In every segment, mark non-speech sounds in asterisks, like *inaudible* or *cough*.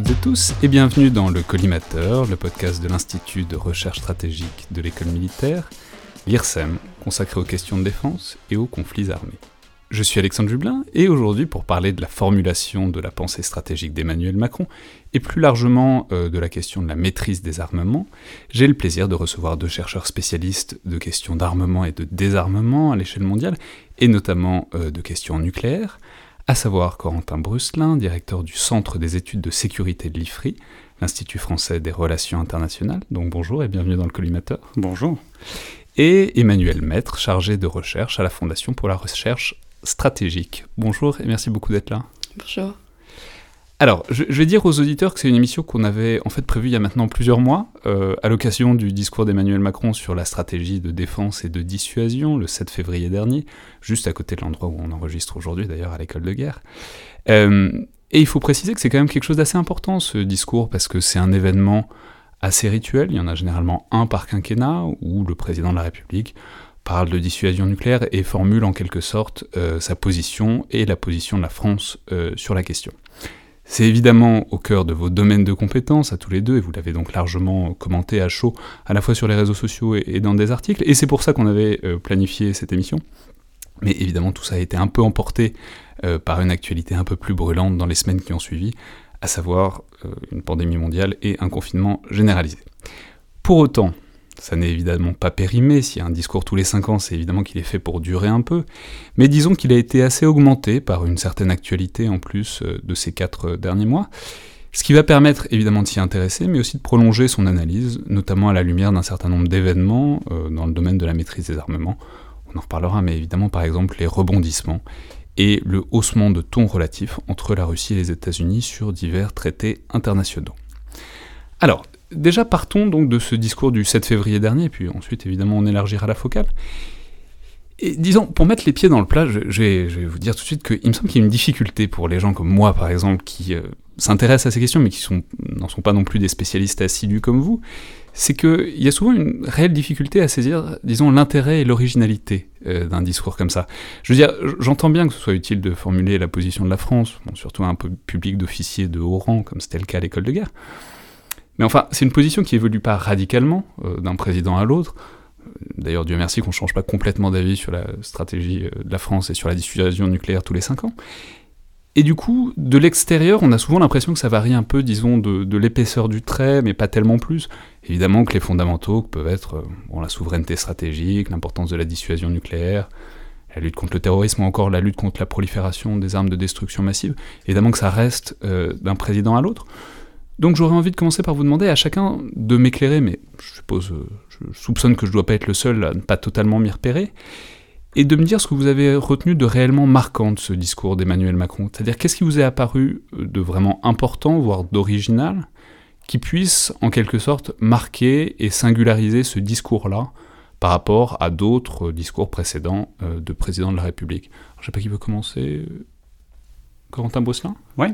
Toutes et tous et bienvenue dans le Collimateur, le podcast de l'Institut de recherche stratégique de l'école militaire, l'IRSEM, consacré aux questions de défense et aux conflits armés. Je suis Alexandre Jublin et aujourd'hui pour parler de la formulation de la pensée stratégique d'Emmanuel Macron et plus largement euh, de la question de la maîtrise des armements, j'ai le plaisir de recevoir deux chercheurs spécialistes de questions d'armement et de désarmement à l'échelle mondiale et notamment euh, de questions nucléaires, à savoir Corentin Brusselin, directeur du Centre des études de sécurité de l'IFRI, l'Institut français des relations internationales. Donc bonjour et bienvenue dans le collimateur. Bonjour. Et Emmanuel Maître, chargé de recherche à la Fondation pour la recherche stratégique. Bonjour et merci beaucoup d'être là. Bonjour. Alors, je, vais dire aux auditeurs que c'est une émission qu'on avait en fait prévue il y a maintenant plusieurs mois, euh, à l'occasion du discours d'Emmanuel Macron sur la stratégie de défense et de dissuasion, le 7 février dernier, juste à côté de l'endroit où on enregistre aujourd'hui d'ailleurs à l'école de guerre. Euh, et il faut préciser que c'est quand même quelque chose d'assez important ce discours, parce que c'est un événement assez rituel, il y en a généralement un par quinquennat, où le président de la République parle de dissuasion nucléaire et formule en quelque sorte euh, sa position et la position de la France sur la question. C'est évidemment au cœur de vos domaines de compétences à tous les deux, et vous l'avez donc largement commenté à chaud, à la fois sur les réseaux sociaux et, dans des articles, et c'est pour ça qu'on avait euh, planifié cette émission. Mais évidemment, tout ça a été un peu emporté par une actualité un peu plus brûlante dans les semaines qui ont suivi, à savoir une pandémie mondiale et un confinement généralisé. Pour autant, ça n'est évidemment pas périmé, s'il y a un discours tous les 5 ans, c'est évidemment qu'il est fait pour durer un peu, mais disons qu'il a été assez augmenté par une certaine actualité en plus euh, de ces 4 euh, derniers mois, ce qui va permettre évidemment de s'y intéresser, mais aussi de prolonger son analyse, notamment à la lumière d'un certain nombre d'événements euh, dans le domaine de la maîtrise des armements. On en reparlera, mais évidemment par exemple les rebondissements et le haussement de ton relatif entre la Russie et les États-Unis sur divers traités internationaux. Alors, Déjà partons donc de ce discours du 7 février dernier, puis ensuite évidemment on élargira la focale. Et disons, pour mettre les pieds dans le plat, je, vais, vous dire tout de suite qu'il me semble qu'il y a une difficulté pour les gens comme moi, par exemple, qui euh, s'intéressent à ces questions, mais qui n'en sont pas non plus des spécialistes assidus comme vous, c'est qu'il y a souvent une réelle difficulté à saisir, disons, l'intérêt et l'originalité euh, d'un discours comme ça. Je veux dire, j'entends bien que ce soit utile de formuler la position de la France, surtout à un public d'officiers de haut rang, comme c'était le cas à l'école de guerre, mais enfin, c'est une position qui évolue pas radicalement euh, d'un président à l'autre. Euh, d'ailleurs, Dieu merci qu'on ne change pas complètement d'avis sur la stratégie euh, de la France et sur la dissuasion nucléaire tous les cinq ans. Et du coup, de l'extérieur, on a souvent l'impression que ça varie un peu, disons, de, l'épaisseur du trait, mais pas tellement plus. Évidemment que les fondamentaux peuvent être bon, la souveraineté stratégique, l'importance de la dissuasion nucléaire, la lutte contre le terrorisme ou encore la lutte contre la prolifération des armes de destruction massive. Évidemment que ça reste d'un président à l'autre. Donc j'aurais envie de commencer par vous demander à chacun de m'éclairer, mais je suppose, euh, je soupçonne que je ne dois pas être le seul à ne pas totalement m'y repérer, et de me dire ce que vous avez retenu de réellement marquant de ce discours d'Emmanuel Macron. C'est-à-dire qu'est-ce qui vous est apparu de vraiment important, voire d'original, qui puisse en quelque sorte marquer et singulariser ce discours-là par rapport à d'autres discours précédents euh, de président de la République? je ne sais pas qui veut commencer. Corentin Bosselin Oui.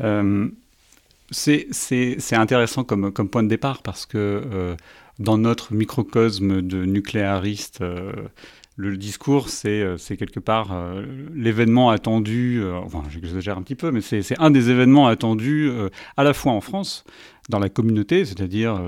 Euh, c'est intéressant comme, comme, point de départ parce que euh, dans notre microcosme de nucléaristes, euh, le discours, c'est euh, quelque part l'événement attendu, enfin j'exagère un petit peu, mais c'est un des événements attendus à la fois en France, dans la communauté, c'est-à-dire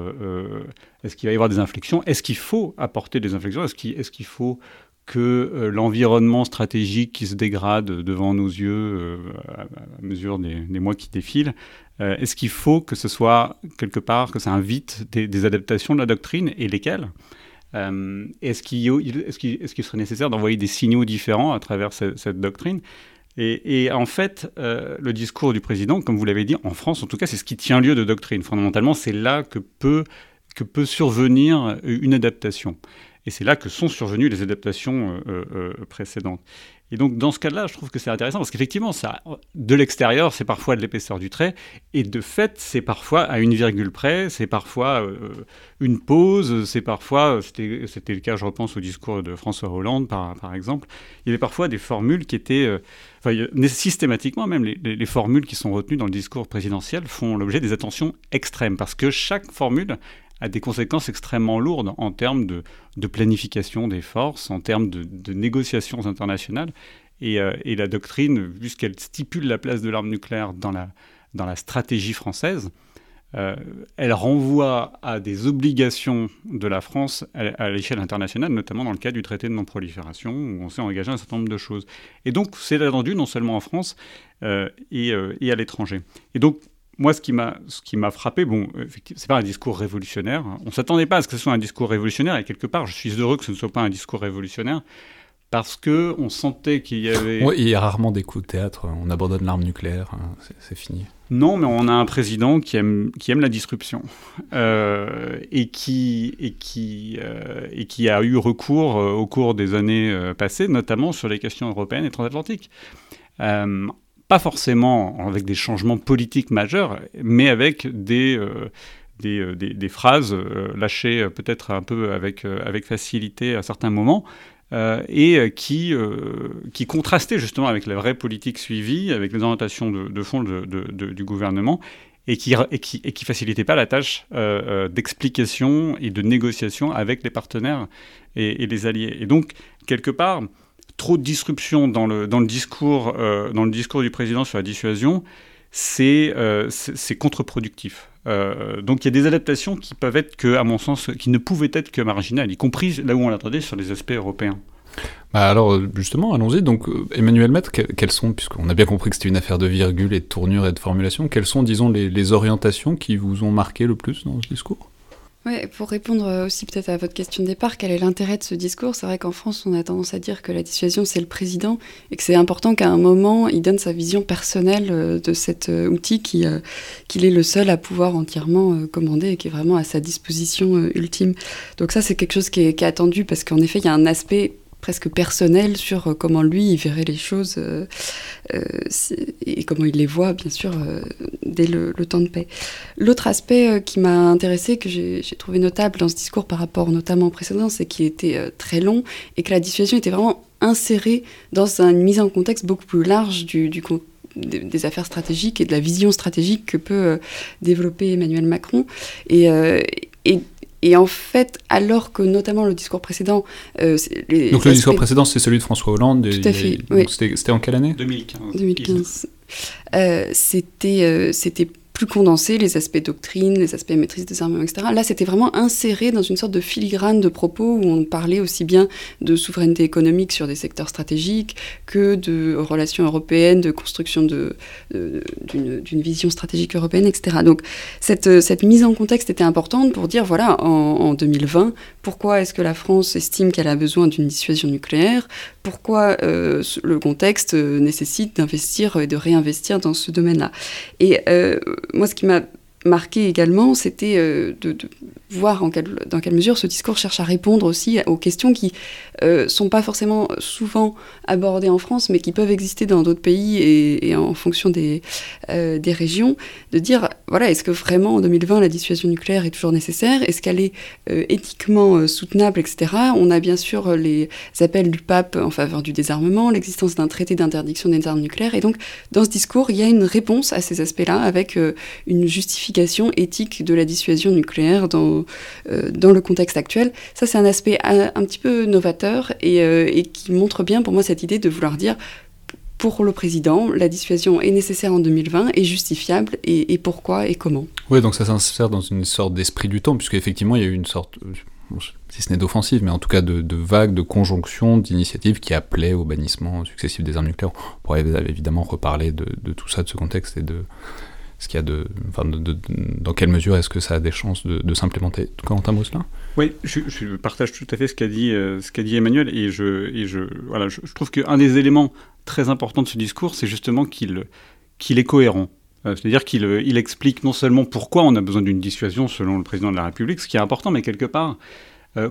est-ce qu'il va y avoir des inflexions, est-ce qu'il faut apporter des inflexions, est-ce qu'il est qu'il faut que l'environnement stratégique qui se dégrade devant nos yeux à, mesure des, des, mois qui défilent euh, est-ce qu'il faut que ce soit quelque part, que ça invite des, adaptations de la doctrine et lesquelles? Euh, Est-ce qu'il serait nécessaire d'envoyer des signaux différents à travers cette, doctrine? Et, en fait, euh, le discours du président, comme vous l'avez dit, en France, en tout cas, c'est ce qui tient lieu de doctrine. Fondamentalement, c'est là que peut, que peut survenir une adaptation. Et c'est là que sont survenues les adaptations précédentes. Et donc, dans ce cas-là, je trouve que c'est intéressant parce qu'effectivement, ça, de l'extérieur, c'est parfois de l'épaisseur du trait, et de fait, c'est parfois à une virgule près, c'est parfois euh, une pause, c'est parfois, c'était le cas, je repense au discours de François Hollande, par, par exemple, il y avait parfois des formules qui étaient, euh, systématiquement même, les, formules qui sont retenues dans le discours présidentiel font l'objet des attentions extrêmes, parce que chaque formule a des conséquences extrêmement lourdes en termes de, planification des forces, en termes de, négociations internationales. Et, euh, et, la doctrine, puisqu'elle stipule la place de l'arme nucléaire dans la, stratégie française, euh, elle renvoie à des obligations de la France à, l'échelle internationale, notamment dans le cadre du traité de non-prolifération, où on s'est engagé à un certain nombre de choses. Et donc, c'est attendu non seulement en France euh, et, euh, et, à l'étranger. Et donc, moi, ce qui m'a, ce qui m'a frappé, bon, c'est pas un discours révolutionnaire. On s'attendait pas à ce que ce soit un discours révolutionnaire, et quelque part, je suis heureux que ce ne soit pas un discours révolutionnaire, parce que on sentait qu'il y avait. Oui, il y a rarement des coups de théâtre. On abandonne l'arme nucléaire, hein, c'est fini. Non, mais on a un président qui aime, qui aime la disruption euh, et, qui, et, qui, euh, et qui a eu recours euh, au cours des années passées, notamment sur les questions européennes et transatlantiques. Pas forcément avec des changements politiques majeurs, mais avec des, des, des, des, phrases lâchées peut-être un peu avec, avec facilité à certains moments, euh, et euh, qui, euh, qui contrastait justement avec la vraie politique suivie, avec les orientations de, fond du gouvernement, et qui, et qui, et qui facilitait pas la tâche d'explication et de négociation avec les partenaires et, les alliés. Et donc, quelque part, trop de disruption dans le, dans le, discours, dans le discours du président sur la dissuasion, c'est contre-productif. Euh, donc il y a des adaptations qui peuvent être que, à mon sens, qui ne pouvaient être que marginales, y compris là où on l'attendait sur les aspects européens. Bah alors justement, allons-y. Donc euh, Emmanuel Maître, quelles sont, puisqu'on a bien compris que c'était une affaire de virgule et de tournure et de formulation, quelles sont, disons, les orientations qui vous ont marqué le plus dans ce discours? Pour répondre aussi peut-être à votre question de départ, quel est l'intérêt de ce discours? C'est vrai qu'en France, on a tendance à dire que la dissuasion, c'est le président et que c'est important qu'à un moment, il donne sa vision personnelle euh, de cet euh, outil euh, qu'il est le seul à pouvoir entièrement commander et qui est vraiment à sa disposition ultime. Donc ça, c'est quelque chose qui est attendu parce qu'en effet, il y a un aspect presque personnel sur euh, comment lui il verrait les choses euh, euh, et comment il les voit bien sûr dès le, temps de paix. L'autre aspect qui m'a intéressé, que j'ai trouvé notable dans ce discours par rapport notamment au précédent, c'est qu'il était très long et que la dissuasion était vraiment insérée dans une mise en contexte beaucoup plus large du, des, affaires stratégiques et de la vision stratégique que peut développer Emmanuel Macron. Et et en fait, alors que notamment le discours précédent... Euh, donc le discours précédent, c'est celui de François Hollande. Tout à fait. C'était en quelle année? 2015. 2015. Euh, c'était euh, c'était plus condensé, les aspects doctrine, les aspects maîtrise des armements, etc. Là, c'était vraiment inséré dans une sorte de filigrane de propos où on parlait aussi bien de souveraineté économique sur des secteurs stratégiques que de relations européennes, de construction d'une de, vision stratégique européenne, etc. Donc, cette, cette, mise en contexte était importante pour dire, voilà, en, en 2020, pourquoi est-ce que la France estime qu'elle a besoin d'une dissuasion nucléaire? Pourquoi euh, le contexte euh, nécessite d'investir et de réinvestir dans ce domaine-là. Et euh, moi, ce qui m'a marqué également, c'était euh, de, voir dans quelle mesure ce discours cherche à répondre aussi aux questions qui ne euh, sont pas forcément souvent abordées en France, mais qui peuvent exister dans d'autres pays et, en fonction euh, des régions, de dire, voilà, est-ce que vraiment en 2020 la dissuasion nucléaire est toujours nécessaire? Est-ce qu'elle est, éthiquement soutenable, etc. On a bien sûr les appels du pape en faveur du désarmement, l'existence d'un traité d'interdiction des armes nucléaires, et donc dans ce discours, il y a une réponse à ces aspects-là avec une justification éthique de la dissuasion nucléaire dans, euh, dans le contexte actuel. Ça, c'est un aspect un, petit peu novateur euh, et, qui montre bien pour moi cette idée de vouloir dire pour le président, la dissuasion est nécessaire en 2020, est justifiable, et, pourquoi et comment. Oui, donc ça s'insère dans une sorte d'esprit du temps, puisqu'effectivement, il y a eu une sorte, si ce n'est d'offensive, mais en tout cas de, de vague, de conjonction, d'initiatives qui appelaient au bannissement successif des armes nucléaires. On pourrait évidemment reparler de tout ça, de ce contexte et de, ce qu'il y a de, enfin dans quelle mesure est-ce que ça a des chances de, s'implémenter Quentin là Oui, je, je, partage tout à fait ce qu'a dit, euh, ce dit Emmanuel, et je, et je, voilà, je, trouve qu'un des éléments très importants de ce discours, c'est justement qu'il, qu'il est cohérent. Euh, c'est-à-dire qu'il il explique non seulement pourquoi on a besoin d'une dissuasion selon le président de la République, ce qui est important, mais quelque part,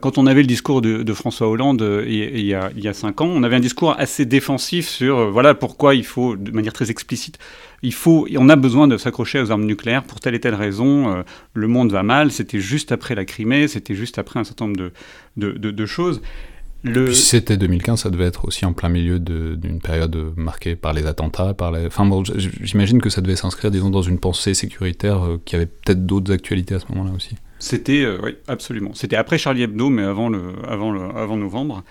quand on avait le discours de, François Hollande euh, il, y a, cinq ans, on avait un discours assez défensif sur euh, voilà pourquoi il faut, de manière très explicite, il faut, on a besoin de s'accrocher aux armes nucléaires pour telle et telle raison. le monde va mal. C'était juste après la Crimée, c'était juste après un certain nombre de, choses. Le... Si c'était 2015, ça devait être aussi en plein milieu d'une période marquée par les attentats, par les... Enfin bon, j'imagine que ça devait s'inscrire, disons, dans une pensée sécuritaire qui avait peut-être d'autres actualités à ce moment-là aussi. C'était, euh, oui, absolument. C'était après Charlie Hebdo, mais avant, le, avant, le, avant novembre.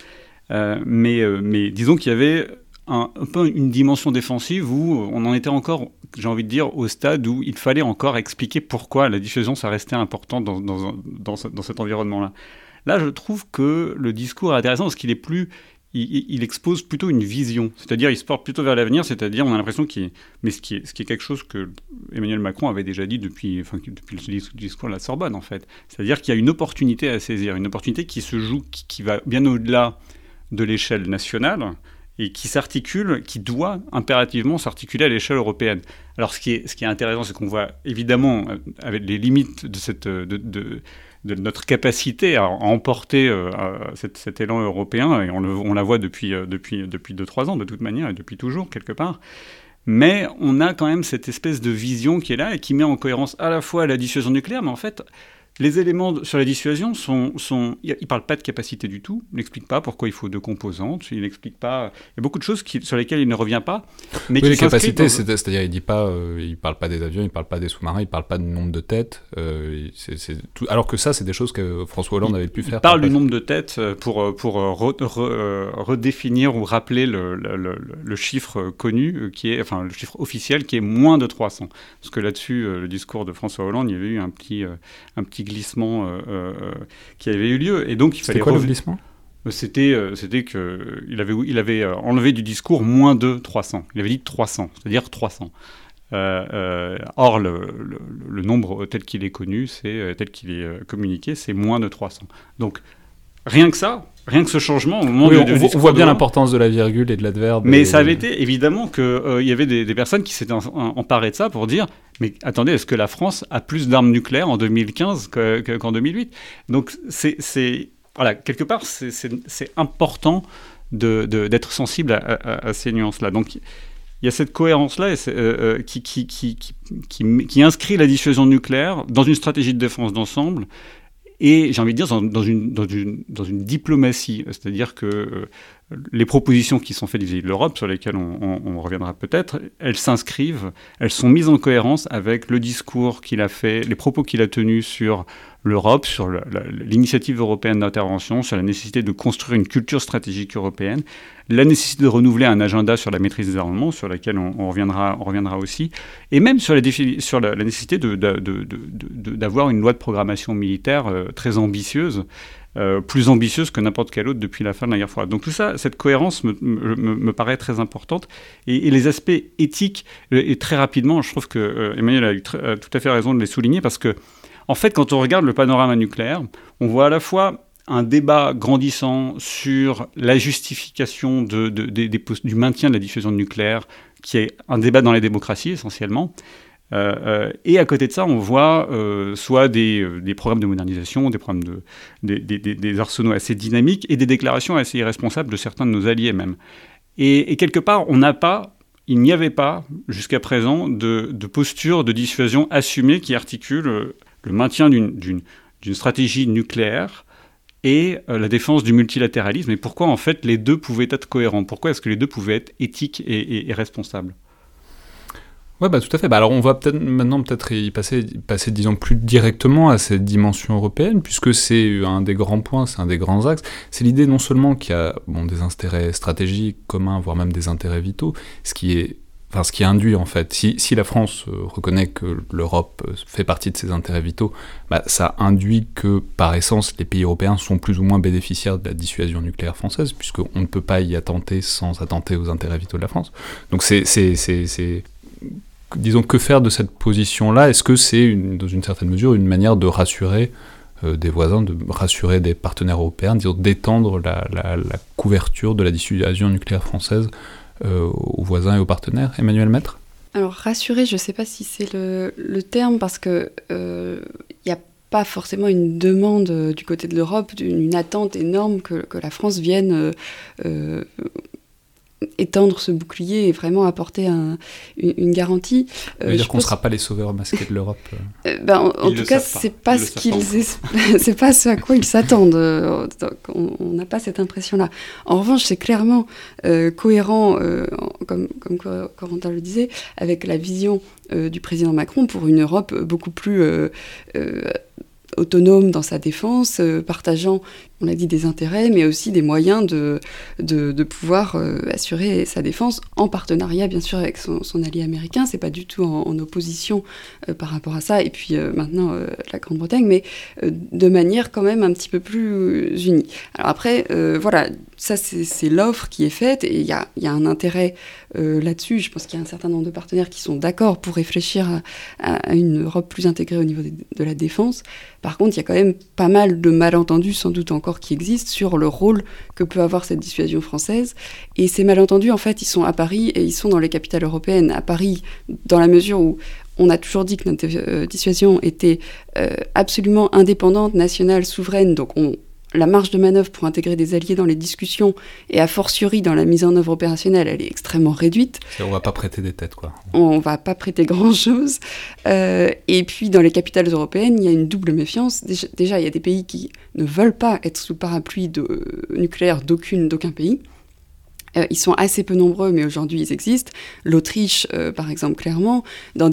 Euh, mais, euh, mais disons qu'il y avait un, peu une dimension défensive où on en était encore, j'ai envie de dire, au stade où il fallait encore expliquer pourquoi la diffusion, ça restait important dans, dans, dans cet environnement-là. Là, je trouve que le discours est intéressant parce qu'il est plus il, expose plutôt une vision, c'est-à-dire il se porte plutôt vers l'avenir, c'est-à-dire on a l'impression qu'il mais ce qui, est, ce qui est quelque chose que Emmanuel Macron avait déjà dit depuis, enfin, depuis le discours de la Sorbonne en fait, c'est-à-dire qu'il y a une opportunité à saisir, une opportunité qui se joue, qui, va bien au-delà de l'échelle nationale et qui s'articule, qui doit impérativement s'articuler à l'échelle européenne. Alors ce qui est, ce qui est intéressant, c'est qu'on voit évidemment, euh, avec les limites de cette, de notre capacité à, emporter euh, cet, élan européen, et on, la voit depuis 2-3 euh, depuis, depuis trois ans de toute manière, et depuis toujours quelque part. Mais on a quand même cette espèce de vision qui est là et qui met en cohérence à la fois la dissuasion nucléaire, mais en fait les éléments sur la dissuasion sont, sont il ne parle pas de capacité du tout, il n'explique pas pourquoi il faut deux composantes, il n'explique pas, il y a beaucoup de choses qui, sur lesquelles il ne revient pas. Mais oui, les capacités, c'est-à-dire il dit pas, euh, il parle pas des avions, il parle pas des sous-marins, il parle pas du nombre de têtes, euh, tout, alors que ça, c'est des choses que François Hollande avait pu faire. Il parle du nombre de têtes euh, pour, redéfinir ou rappeler le, le, le, chiffre connu, qui est, enfin le chiffre officiel, qui est moins de 300. Parce que là-dessus, le discours de François Hollande, il y avait eu un petit, un petit glissement euh, euh, qui avait eu lieu. Et donc, il fallait. quoi le glissement? Euh, c'était c'était que il avait il avait enlevé du discours moins de 300. Il avait dit 300, c'est-à-dire 300. or, le, le, nombre tel qu'il est connu, c'est tel qu'il est communiqué, c'est moins de 300. Donc, rien que ça, rien que ce changement au moment oui, on, voit bien l'importance de la virgule et de l'adverbe. Mais ça avait été évidemment qu'il euh, y avait des, personnes qui s'étaient emparées de ça pour dire mais attendez, est-ce que la France a plus d'armes nucléaires en 2015 qu'en 2008 Donc c'est voilà quelque part c'est important d'être de, sensible à, ces nuances-là. Donc il y a cette cohérence-là euh, euh, qui, qui, qui, qui, inscrit la dissuasion nucléaire dans une stratégie de défense d'ensemble et j'ai envie de dire dans, une, diplomatie, c'est-à-dire que euh, les propositions qui sont faites vis-à-vis de l'Europe, sur lesquelles on, reviendra peut-être, elles s'inscrivent, elles sont mises en cohérence avec le discours qu'il a fait, les propos qu'il a tenus sur l'Europe, sur l'initiative européenne d'intervention, sur la nécessité de construire une culture stratégique européenne, la nécessité de renouveler un agenda sur la maîtrise des armements, sur laquelle on, reviendra, on reviendra aussi, et même sur, la, nécessité d'avoir une loi de programmation militaire euh, très ambitieuse, euh, plus ambitieuse que n'importe quelle autre depuis la fin de la guerre froide. Donc tout ça, cette cohérence me, me, paraît très importante. Et, les aspects éthiques, euh, et très rapidement, je trouve que Emmanuel a eu tout à fait raison de les souligner, parce que en fait, quand on regarde le panorama nucléaire, on voit à la fois un débat grandissant sur la justification du maintien de la diffusion nucléaire, qui est un débat dans les démocraties essentiellement. Euh, euh, et à côté de ça, on voit euh, soit des, programmes de modernisation, des, programmes de, des, arsenaux assez dynamiques et des déclarations assez irresponsables de certains de nos alliés même. Et, quelque part, on n'a pas, il n'y avait pas jusqu'à présent de, posture de dissuasion assumée qui articule le maintien d'une stratégie nucléaire et la défense du multilatéralisme, et pourquoi en fait les deux pouvaient être cohérents, pourquoi est-ce que les deux pouvaient être éthiques et, responsables? Ouais, bah, tout à fait. Bah, alors, on va peut-être maintenant peut-être y passer, passer, disons, plus directement à cette dimension européenne, puisque c'est un des grands points, c'est un des grands axes. C'est l'idée non seulement qu'il y a bon, des intérêts stratégiques communs, voire même des intérêts vitaux, ce qui est enfin, ce qui induit en fait, si, la France euh, reconnaît que l'Europe euh, fait partie de ses intérêts vitaux, bah, ça induit que par essence les pays européens sont plus ou moins bénéficiaires de la dissuasion nucléaire française, puisqu'on ne peut pas y attenter sans attenter aux intérêts vitaux de la France. Donc c'est, disons, que faire de cette position-là? Est-ce que c'est, dans une certaine mesure, une manière de rassurer euh, des voisins, de rassurer des partenaires européens, disons, d'étendre la, couverture de la dissuasion nucléaire française euh, aux voisins et aux partenaires? Emmanuel Maître? Alors rassurer, je ne sais pas si c'est le, terme parce que il euh, n'y a pas forcément une demande du côté de l'Europe, une attente énorme que la France vienne étendre ce bouclier et vraiment apporter une, garantie. Euh, dire qu'on ne sera pas les sauveurs masqués de l'Europe euh. Euh, ben, En, tout cas, c'est pas, ce qu'ils *laughs* c'est pas ce à quoi ils s'attendent. on n'a pas cette impression-là. En revanche, c'est clairement cohérent, comme, comme Corentin le disait, avec la vision du président Macron pour une Europe beaucoup plus autonome dans sa défense, partageant on l'a dit, des intérêts, mais aussi des moyens de, de, pouvoir euh, assurer sa défense en partenariat, bien sûr, avec son, allié américain. C'est pas du tout en, opposition euh, par rapport à ça, et puis euh, maintenant la Grande-Bretagne, mais de manière quand même un petit peu plus unie. Alors après, voilà, ça c'est l'offre qui est faite, et il y a, y a, un intérêt là-dessus. Je pense qu'il y a un certain nombre de partenaires qui sont d'accord pour réfléchir à, une Europe plus intégrée au niveau de la défense. Par contre, il y a quand même pas mal de malentendus, sans doute encore, qui existent sur le rôle que peut avoir cette dissuasion française. Et ces malentendus, en fait, ils sont à Paris et ils sont dans les capitales européennes. À Paris, dans la mesure où on a toujours dit que notre euh, dissuasion était euh, absolument indépendante, nationale, souveraine, donc on, la marge de manœuvre pour intégrer des alliés dans les discussions et a fortiori dans la mise en œuvre opérationnelle, elle est extrêmement réduite. On va pas prêter des têtes, quoi. On va pas prêter grand-chose. Euh, et puis dans les capitales européennes, il y a une double méfiance. Déjà, il y a des pays qui ne veulent pas être sous parapluie de, nucléaire d'aucune, d'aucun pays. Euh, ils sont assez peu nombreux, mais aujourd'hui ils existent. L'Autriche, euh, par exemple, clairement. Dans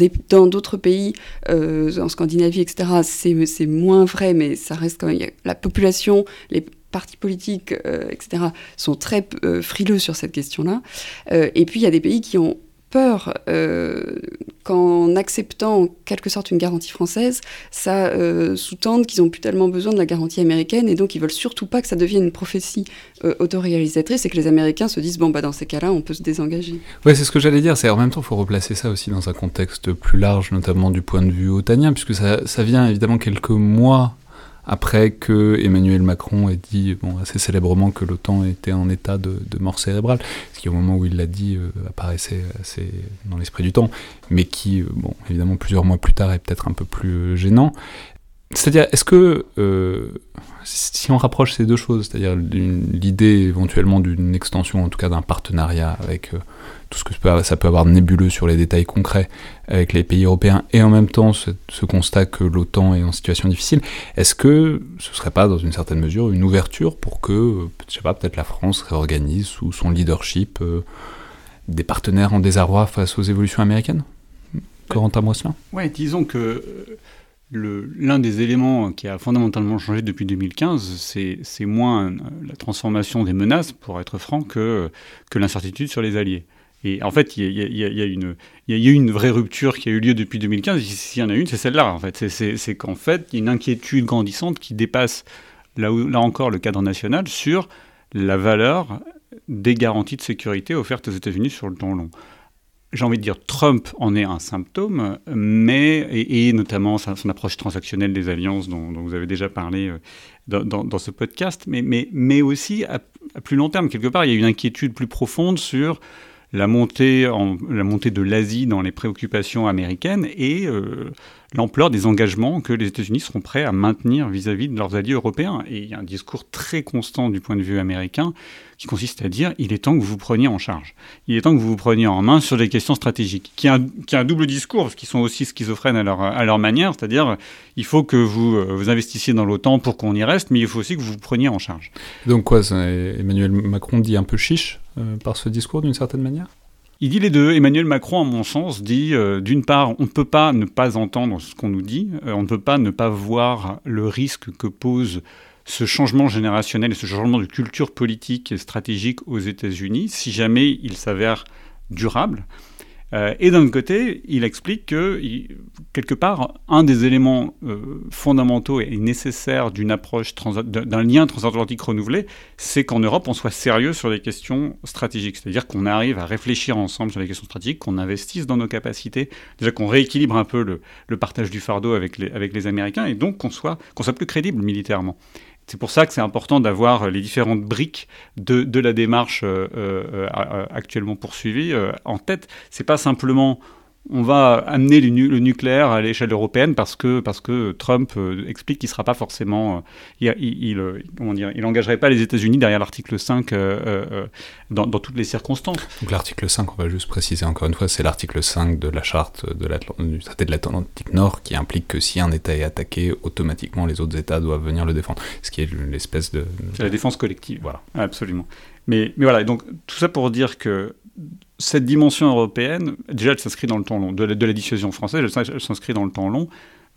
d'autres pays, euh, en Scandinavie, etc., c'est moins vrai, mais ça reste quand même. La population, les partis politiques, etc., sont très frileux sur cette question-là. et puis il y a des pays qui ont peur euh, qu'en acceptant en quelque sorte une garantie française, ça euh, sous-tende qu'ils n'ont plus tellement besoin de la garantie américaine et donc ils veulent surtout pas que ça devienne une prophétie euh, autoréalisatrice et que les Américains se disent bon bah dans ces cas-là on peut se désengager. Ouais c'est ce que j'allais dire, c'est en même temps il faut replacer ça aussi dans un contexte plus large, notamment du point de vue otanien, puisque ça, ça vient évidemment quelques mois après que Emmanuel Macron ait dit assez célèbrement que l'OTAN était en état de, mort cérébrale, ce qui au moment où il l'a dit euh, apparaissait assez dans l'esprit du temps, mais qui, euh, bon, évidemment plusieurs mois plus tard est peut-être un peu plus euh, gênant. C'est-à-dire, est-ce que si on rapproche ces deux choses, c'est-à-dire l'idée éventuellement d'une extension, en tout cas d'un partenariat avec tout ce que ça peut avoir de nébuleux sur les détails concrets avec les pays européens, et en même temps ce, constat que l'OTAN est en situation difficile, est-ce que ce serait pas dans une certaine mesure une ouverture pour que, je sais pas, peut-être la France réorganise sous son leadership euh, des partenaires en désarroi face aux évolutions américaines? Corentin Mosselin Oui, disons que euh, l'un des éléments qui a fondamentalement changé depuis 2015, c'est moins la transformation des menaces, pour être franc, que, l'incertitude sur les alliés. Et en fait, il y, a, une, il y a eu une vraie rupture qui a eu lieu depuis 2015. S'il y en a une, c'est celle-là. En fait, c'est qu'en fait, il y a une inquiétude grandissante qui dépasse là, là encore le cadre national sur la valeur des garanties de sécurité offertes aux États-Unis sur le temps long. J'ai envie de dire, Trump en est un symptôme, mais et, notamment son, approche transactionnelle des alliances dont, vous avez déjà parlé euh, dans, ce podcast, mais, mais, mais aussi à, plus long terme, quelque part, il y a une inquiétude plus profonde sur la montée, la montée de l'Asie dans les préoccupations américaines et euh, l'ampleur des engagements que les États-Unis seront prêts à maintenir vis-à-vis de leurs alliés européens. Et il y a un discours très constant du point de vue américain qui consiste à dire il est temps que vous vous preniez en charge. Il est temps que vous vous preniez en main sur des questions stratégiques. Qui a, qui a un double discours, parce qu'ils sont aussi schizophrènes à leur, à leur manière, c'est-à-dire il faut que vous, euh, vous investissiez dans l'OTAN pour qu'on y reste, mais il faut aussi que vous vous preniez en charge. Donc quoi, Emmanuel Macron dit un peu chiche euh, par ce discours d'une certaine manière? Il dit les deux. Emmanuel Macron, à mon sens, dit euh, d'une part, on ne peut pas ne pas entendre ce qu'on nous dit, euh, on ne peut pas ne pas voir le risque que pose ce changement générationnel et ce changement de culture politique et stratégique aux États-Unis si jamais il s'avère durable. Euh, et d'un autre côté, il explique que, quelque part, un des éléments euh, fondamentaux et nécessaires d'une approche, d'un lien transatlantique renouvelé, c'est qu'en Europe, on soit sérieux sur les questions stratégiques. C'est-à-dire qu'on arrive à réfléchir ensemble sur les questions stratégiques, qu'on investisse dans nos capacités, déjà qu'on rééquilibre un peu le, partage du fardeau avec les, Américains, et donc qu'on soit, qu'on soit plus crédible militairement. C'est pour ça que c'est important d'avoir les différentes briques de, la démarche euh, euh, euh, actuellement poursuivie en tête. C'est pas simplement on va amener le, nucléaire à l'échelle européenne parce que, parce que Trump euh, explique qu'il ne sera pas forcément. Euh, il, il, euh, comment dire, il engagerait pas les États-Unis derrière l'article 5 dans, toutes les circonstances. Donc l'article 5, on va juste préciser encore une fois, c'est l'article 5 de la charte de du traité de l'Atlantique Nord qui implique que si un État est attaqué, automatiquement les autres États doivent venir le défendre. Ce qui est l'espèce de. C'est la défense collective. Voilà. Absolument. Mais, mais voilà, donc tout ça pour dire que cette dimension européenne, déjà, elle s'inscrit dans le temps long. De la, dissuasion française, elle, s'inscrit dans le temps long.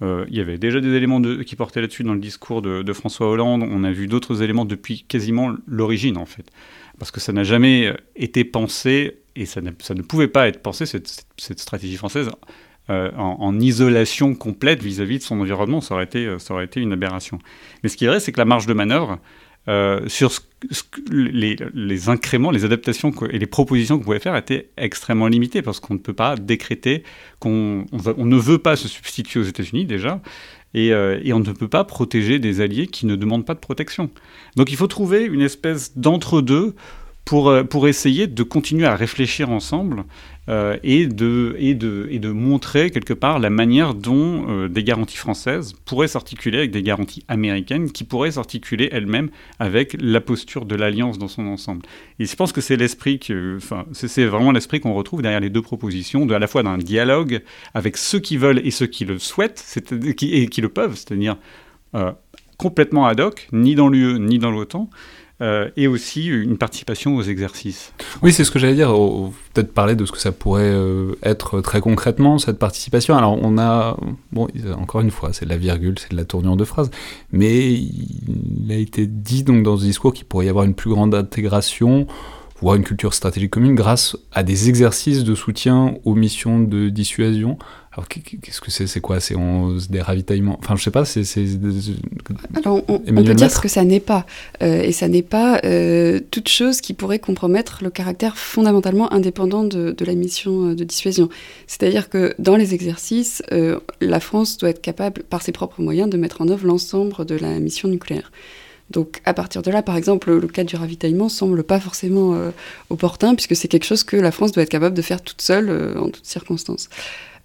il y avait déjà des éléments de, qui portaient là-dessus dans le discours de, François Hollande. On a vu d'autres éléments depuis quasiment l'origine, en fait. Parce que ça n'a jamais été pensé, et ça, ne pouvait pas être pensé, cette, stratégie française, en, isolation complète vis-à-vis de son environnement. Ça aurait, été, ça aurait été une aberration. Mais ce qui est vrai, c'est que la marge de manœuvre, euh, sur les, incréments, les adaptations et les propositions qu'on pouvait faire étaient extrêmement limitées parce qu'on ne peut pas décréter qu'on on, ne veut pas se substituer aux États-Unis déjà et, euh, et, on ne peut pas protéger des alliés qui ne demandent pas de protection. Donc il faut trouver une espèce d'entre-deux pour, euh, pour essayer de continuer à réfléchir ensemble euh, et, de, montrer quelque part la manière dont euh, des garanties françaises pourraient s'articuler avec des garanties américaines qui pourraient s'articuler elles-mêmes avec la posture de l'alliance dans son ensemble. Et je pense que c'est l'esprit c'est vraiment l'esprit qu'on retrouve derrière les deux propositions, à la fois d'un dialogue avec ceux qui veulent et ceux qui le souhaitent et qui le peuvent, c'est-à-dire complètement ad hoc, ni dans l'UE ni dans l'OTAN, euh, et aussi une participation aux exercices. Oui, c'est ce que j'allais dire. Peut-être parler de ce que ça pourrait euh, être très concrètement, cette participation. Alors, on a, bon, encore une fois, c'est de la virgule, c'est de la tournure de phrase, mais il a été dit donc dans ce discours qu'il pourrait y avoir une plus grande intégration voire une culture stratégique commune grâce à des exercices de soutien aux missions de dissuasion alors, qu'est-ce que c'est? C'est quoi? C'est des ravitaillements? Enfin, je sais pas, c'est. Alors, on, peut dire ce que ça n'est pas. Euh, et ça n'est pas euh, toute chose qui pourrait compromettre le caractère fondamentalement indépendant de, de la mission euh, de dissuasion. C'est-à-dire que dans les exercices, la France doit être capable, par ses propres moyens, de mettre en œuvre l'ensemble de la mission nucléaire. Donc à partir de là, par exemple, le cas du ravitaillement semble pas forcément opportun, puisque c'est quelque chose que la France doit être capable de faire toute seule en toutes circonstances.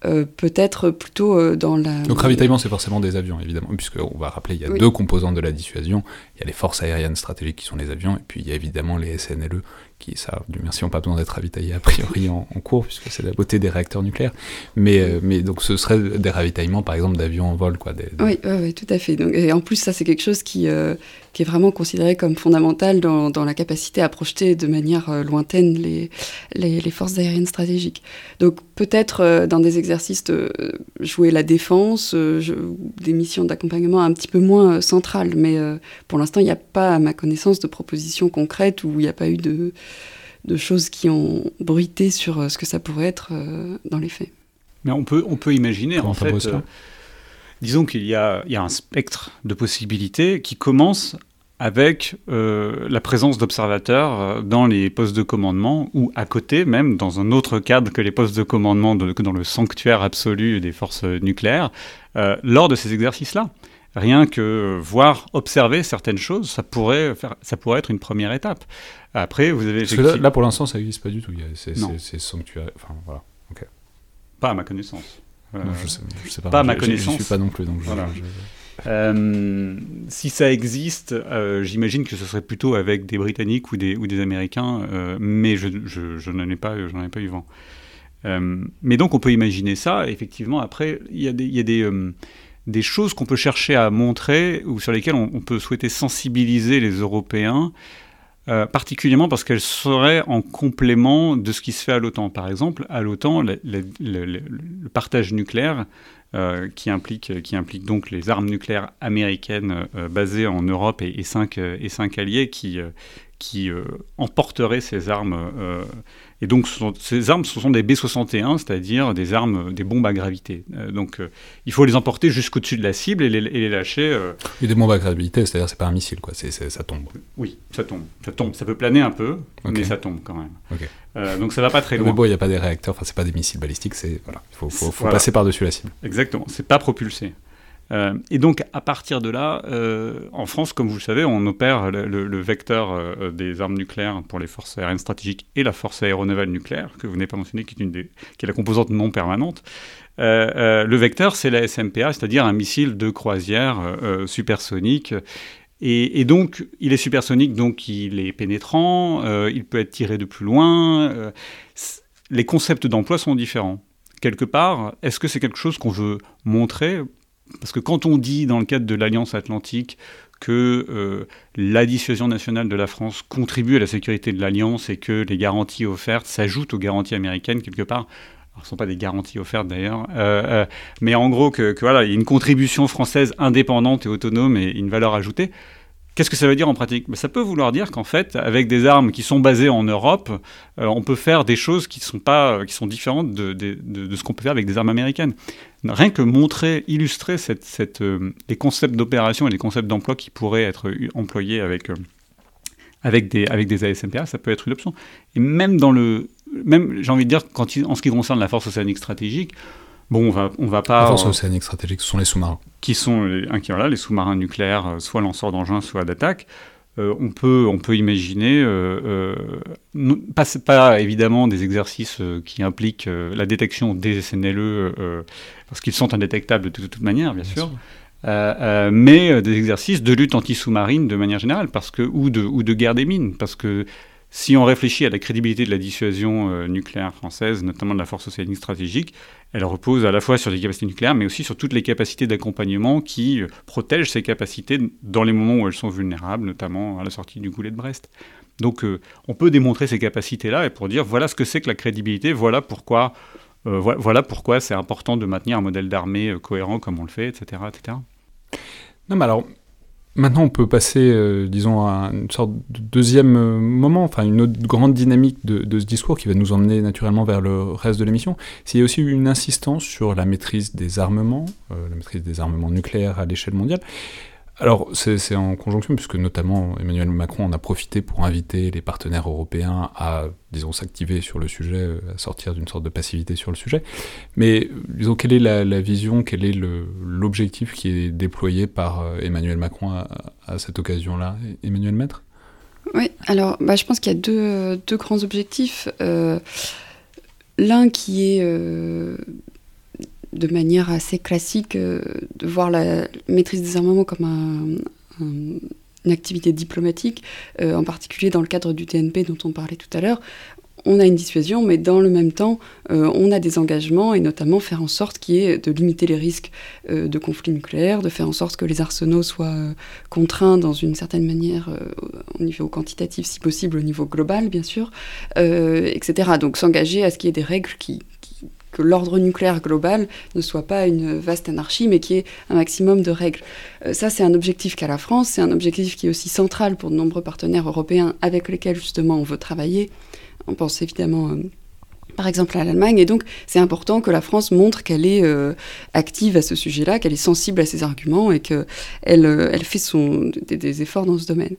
Euh, peut-être plutôt euh, dans la... Donc ravitaillement, c'est forcément des avions, évidemment, puisqu'on va rappeler, il y a deux composantes de la dissuasion. Il y a les forces aériennes stratégiques qui sont les avions, et puis il y a évidemment les SNLE, qui, merci, n'ont pas besoin d'être ravitaillés a priori en, cours, puisque c'est la beauté des réacteurs nucléaires. Mais, euh, mais donc ce serait des ravitaillements, par exemple, d'avions en vol. Quoi, Oui, tout à fait. Et en plus, ça, c'est quelque chose qui, euh, est vraiment considéré comme fondamental dans, la capacité à projeter de manière euh, lointaine les, forces aériennes stratégiques. Donc peut-être dans des exercices de jouer la défense, des missions d'accompagnement un petit peu moins centrales, mais pour l'instant, il n'y a pas, à ma connaissance, de propositions concrètes où il n'y a pas eu de de choses qui ont bruité sur euh, ce que ça pourrait être euh, dans les faits. Mais on peut, on peut imaginer, en fait, euh, disons qu'il y, a, un spectre de possibilités qui commence avec la présence d'observateurs dans les postes de commandement ou à côté même, dans un autre cadre que les postes de commandement, que dans le sanctuaire absolu des forces nucléaires, lors de ces exercices-là rien que voir, observer certaines choses, ça pourrait, faire, ça pourrait être une première étape. Après, vous avez. là, pour l'instant, ça n'existe pas du tout. C'est sanctuaire. Enfin, voilà. Pas à ma connaissance. Euh, je, sais, sais, pas. Pas à ma connaissance. Je suis pas non plus. Donc voilà. Euh, si ça existe, euh, j'imagine que ce serait plutôt avec des Britanniques ou des, ou des Américains, mais je, je, je n'en ai, pas, ai pas eu vent. mais donc on peut imaginer ça. Effectivement, après, il y a des, y a des, des choses qu'on peut chercher à montrer ou sur lesquelles on, peut souhaiter sensibiliser les Européens, euh, particulièrement parce qu'elles seraient en complément de ce qui se fait à l'OTAN. Par exemple, à l'OTAN, le, partage nucléaire, euh, qui, implique, qui implique donc les armes nucléaires américaines euh, basées en Europe et, cinq, et cinq alliés qui, qui emporteraient ces armes et donc, ces armes, ce sont des B-61, c'est-à-dire des armes, des bombes à gravité. Euh, donc, euh, il faut les emporter jusqu'au-dessus de la cible et les, lâcher. Euh. Et des bombes à gravité, c'est-à-dire c'est pas un missile, quoi. C'est, ça tombe. Oui, ça tombe. Ça tombe. Ça peut planer un peu, mais ça tombe quand même. donc, ça va pas très loin. Mais bon, il n'y a pas des réacteurs. Enfin, c'est pas des missiles balistiques. C'est voilà. Il faut, faut, passer par-dessus la cible. Exactement. C'est pas propulsé. Euh, et donc, à partir de là, euh, en France, comme vous le savez, on opère le, vecteur euh, des armes nucléaires pour les forces aériennes stratégiques et la force aéronavale nucléaire, que vous n'avez pas mentionné, qui est, la composante non permanente. le vecteur, c'est la SMPA, c'est-à-dire un missile de croisière supersonique. Et, donc, il est supersonique, donc il est pénétrant, il peut être tiré de plus loin. les concepts d'emploi sont différents quelque part, est-ce que c'est quelque chose qu'on veut montrer parce que quand on dit dans le cadre de l'Alliance Atlantique que euh, la dissuasion nationale de la France contribue à la sécurité de l'Alliance et que les garanties offertes s'ajoutent aux garanties américaines, quelque part, ce ne sont pas des garanties offertes d'ailleurs, mais en gros que, voilà, il y a une contribution française indépendante et autonome et une valeur ajoutée. Qu'est-ce que ça veut dire en pratique? Ben, Ça peut vouloir dire qu'en fait, avec des armes qui sont basées en Europe, on peut faire des choses qui sont, pas, qui sont différentes de, ce qu'on peut faire avec des armes américaines. Rien que montrer, illustrer cette, les concepts d'opération et les concepts d'emploi qui pourraient être employés avec avec des, avec des ASMPA, ça peut être une option. Et même dans le. Même, j'ai envie de dire, en ce qui concerne la force océanique stratégique, bon, on va, on va pas. La force océanique stratégique, ce sont les sous-marins. Qui sont les, là, les sous-marins nucléaires, euh, soit lanceurs d'engins, soit d'attaque. Euh, on, peut, on peut imaginer, euh, pas, pas, évidemment des exercices qui impliquent la détection des SNLE, parce qu'ils sont indétectables de, toute manière, bien, sûr. Euh, euh, mais euh, des exercices de lutte anti-sous-marine de manière générale, parce que, ou, de, ou de guerre des mines, parce que si on réfléchit à la crédibilité de la dissuasion nucléaire française, notamment de la force océanique stratégique, elle repose à la fois sur des capacités nucléaires, mais aussi sur toutes les capacités d'accompagnement qui protègent ces capacités dans les moments où elles sont vulnérables, notamment à la sortie du goulet de Brest. Donc on peut démontrer ces capacités-là et pour dire voilà ce que c'est que la crédibilité, voilà pourquoi, voilà pourquoi c'est important de maintenir un modèle d'armée cohérent comme on le fait, etc. etc. Non, mais alors, maintenant on peut passer, euh, disons, à une sorte de deuxième euh, moment, enfin une autre grande dynamique de, ce discours qui va nous emmener naturellement vers le reste de l'émission. C'est y a aussi une insistance sur la maîtrise des armements, euh, la maîtrise des armements nucléaires à l'échelle mondiale. Alors, c'est en conjonction, puisque notamment Emmanuel Macron en a profité pour inviter les partenaires européens à, disons, s'activer sur le sujet, à sortir d'une sorte de passivité sur le sujet. Mais, disons, quelle est la, vision, quel est l'objectif qui est déployé par euh, Emmanuel Macron à, cette occasion-là? Emmanuel Maître? Oui, alors, bah, je pense qu'il y a deux, deux grands objectifs. Euh, l'un qui est euh, de manière assez classique euh, de voir la maîtrise des armements comme une activité diplomatique, euh, en particulier dans le cadre du TNP dont on parlait tout à l'heure. On a une dissuasion, mais dans le même temps, euh, on a des engagements, et notamment faire en sorte qu'il y ait de limiter les risques de conflits nucléaires, de faire en sorte que les arsenaux soient contraints dans une certaine manière au niveau quantitatif, si possible, au niveau global, bien sûr, etc. Donc s'engager à ce qu'il y ait des règles qui, que l'ordre nucléaire global ne soit pas une vaste anarchie, mais qu'il y ait un maximum de règles. Euh, ça, c'est un objectif qu'a la France, c'est un objectif qui est aussi central pour de nombreux partenaires européens avec lesquels justement on veut travailler. On pense évidemment... Euh, par exemple à l'Allemagne. Et donc, c'est important que la France montre qu'elle est euh, active à ce sujet-là, qu'elle est sensible à ces arguments et qu'elle elle fait des, des, efforts dans ce domaine.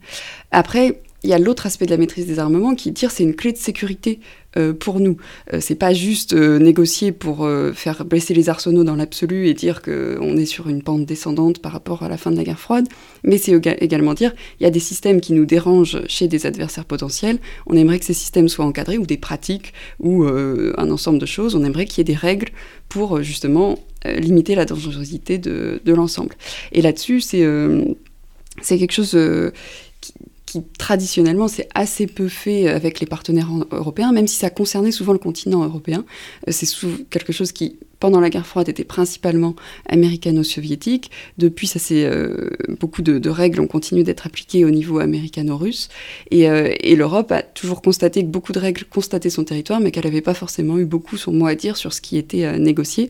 Après, il y a l'autre aspect de la maîtrise des armements qui tire, c'est une clé de sécurité euh, pour nous. Euh, c'est pas juste euh, négocier pour faire blesser les arsenaux dans l'absolu et dire qu'on est sur une pente descendante par rapport à la fin de la guerre froide, mais c'est également dire il y a des systèmes qui nous dérangent chez des adversaires potentiels. On aimerait que ces systèmes soient encadrés ou des pratiques ou un ensemble de choses. On aimerait qu'il y ait des règles pour justement limiter la dangerosité de, de l'ensemble. Et là-dessus, c'est c'est quelque chose qui traditionnellement s'est assez peu fait avec les partenaires européens, même si ça concernait souvent le continent européen. Euh, c'est quelque chose qui pendant la guerre froide était principalement américano-soviétique. Depuis, ça c'est euh, beaucoup de, règles ont continué d'être appliquées au niveau américano-russe. Et, euh, et l'Europe a toujours constaté que beaucoup de règles constataient son territoire, mais qu'elle n'avait pas forcément eu beaucoup son mot à dire sur ce qui était euh, négocié.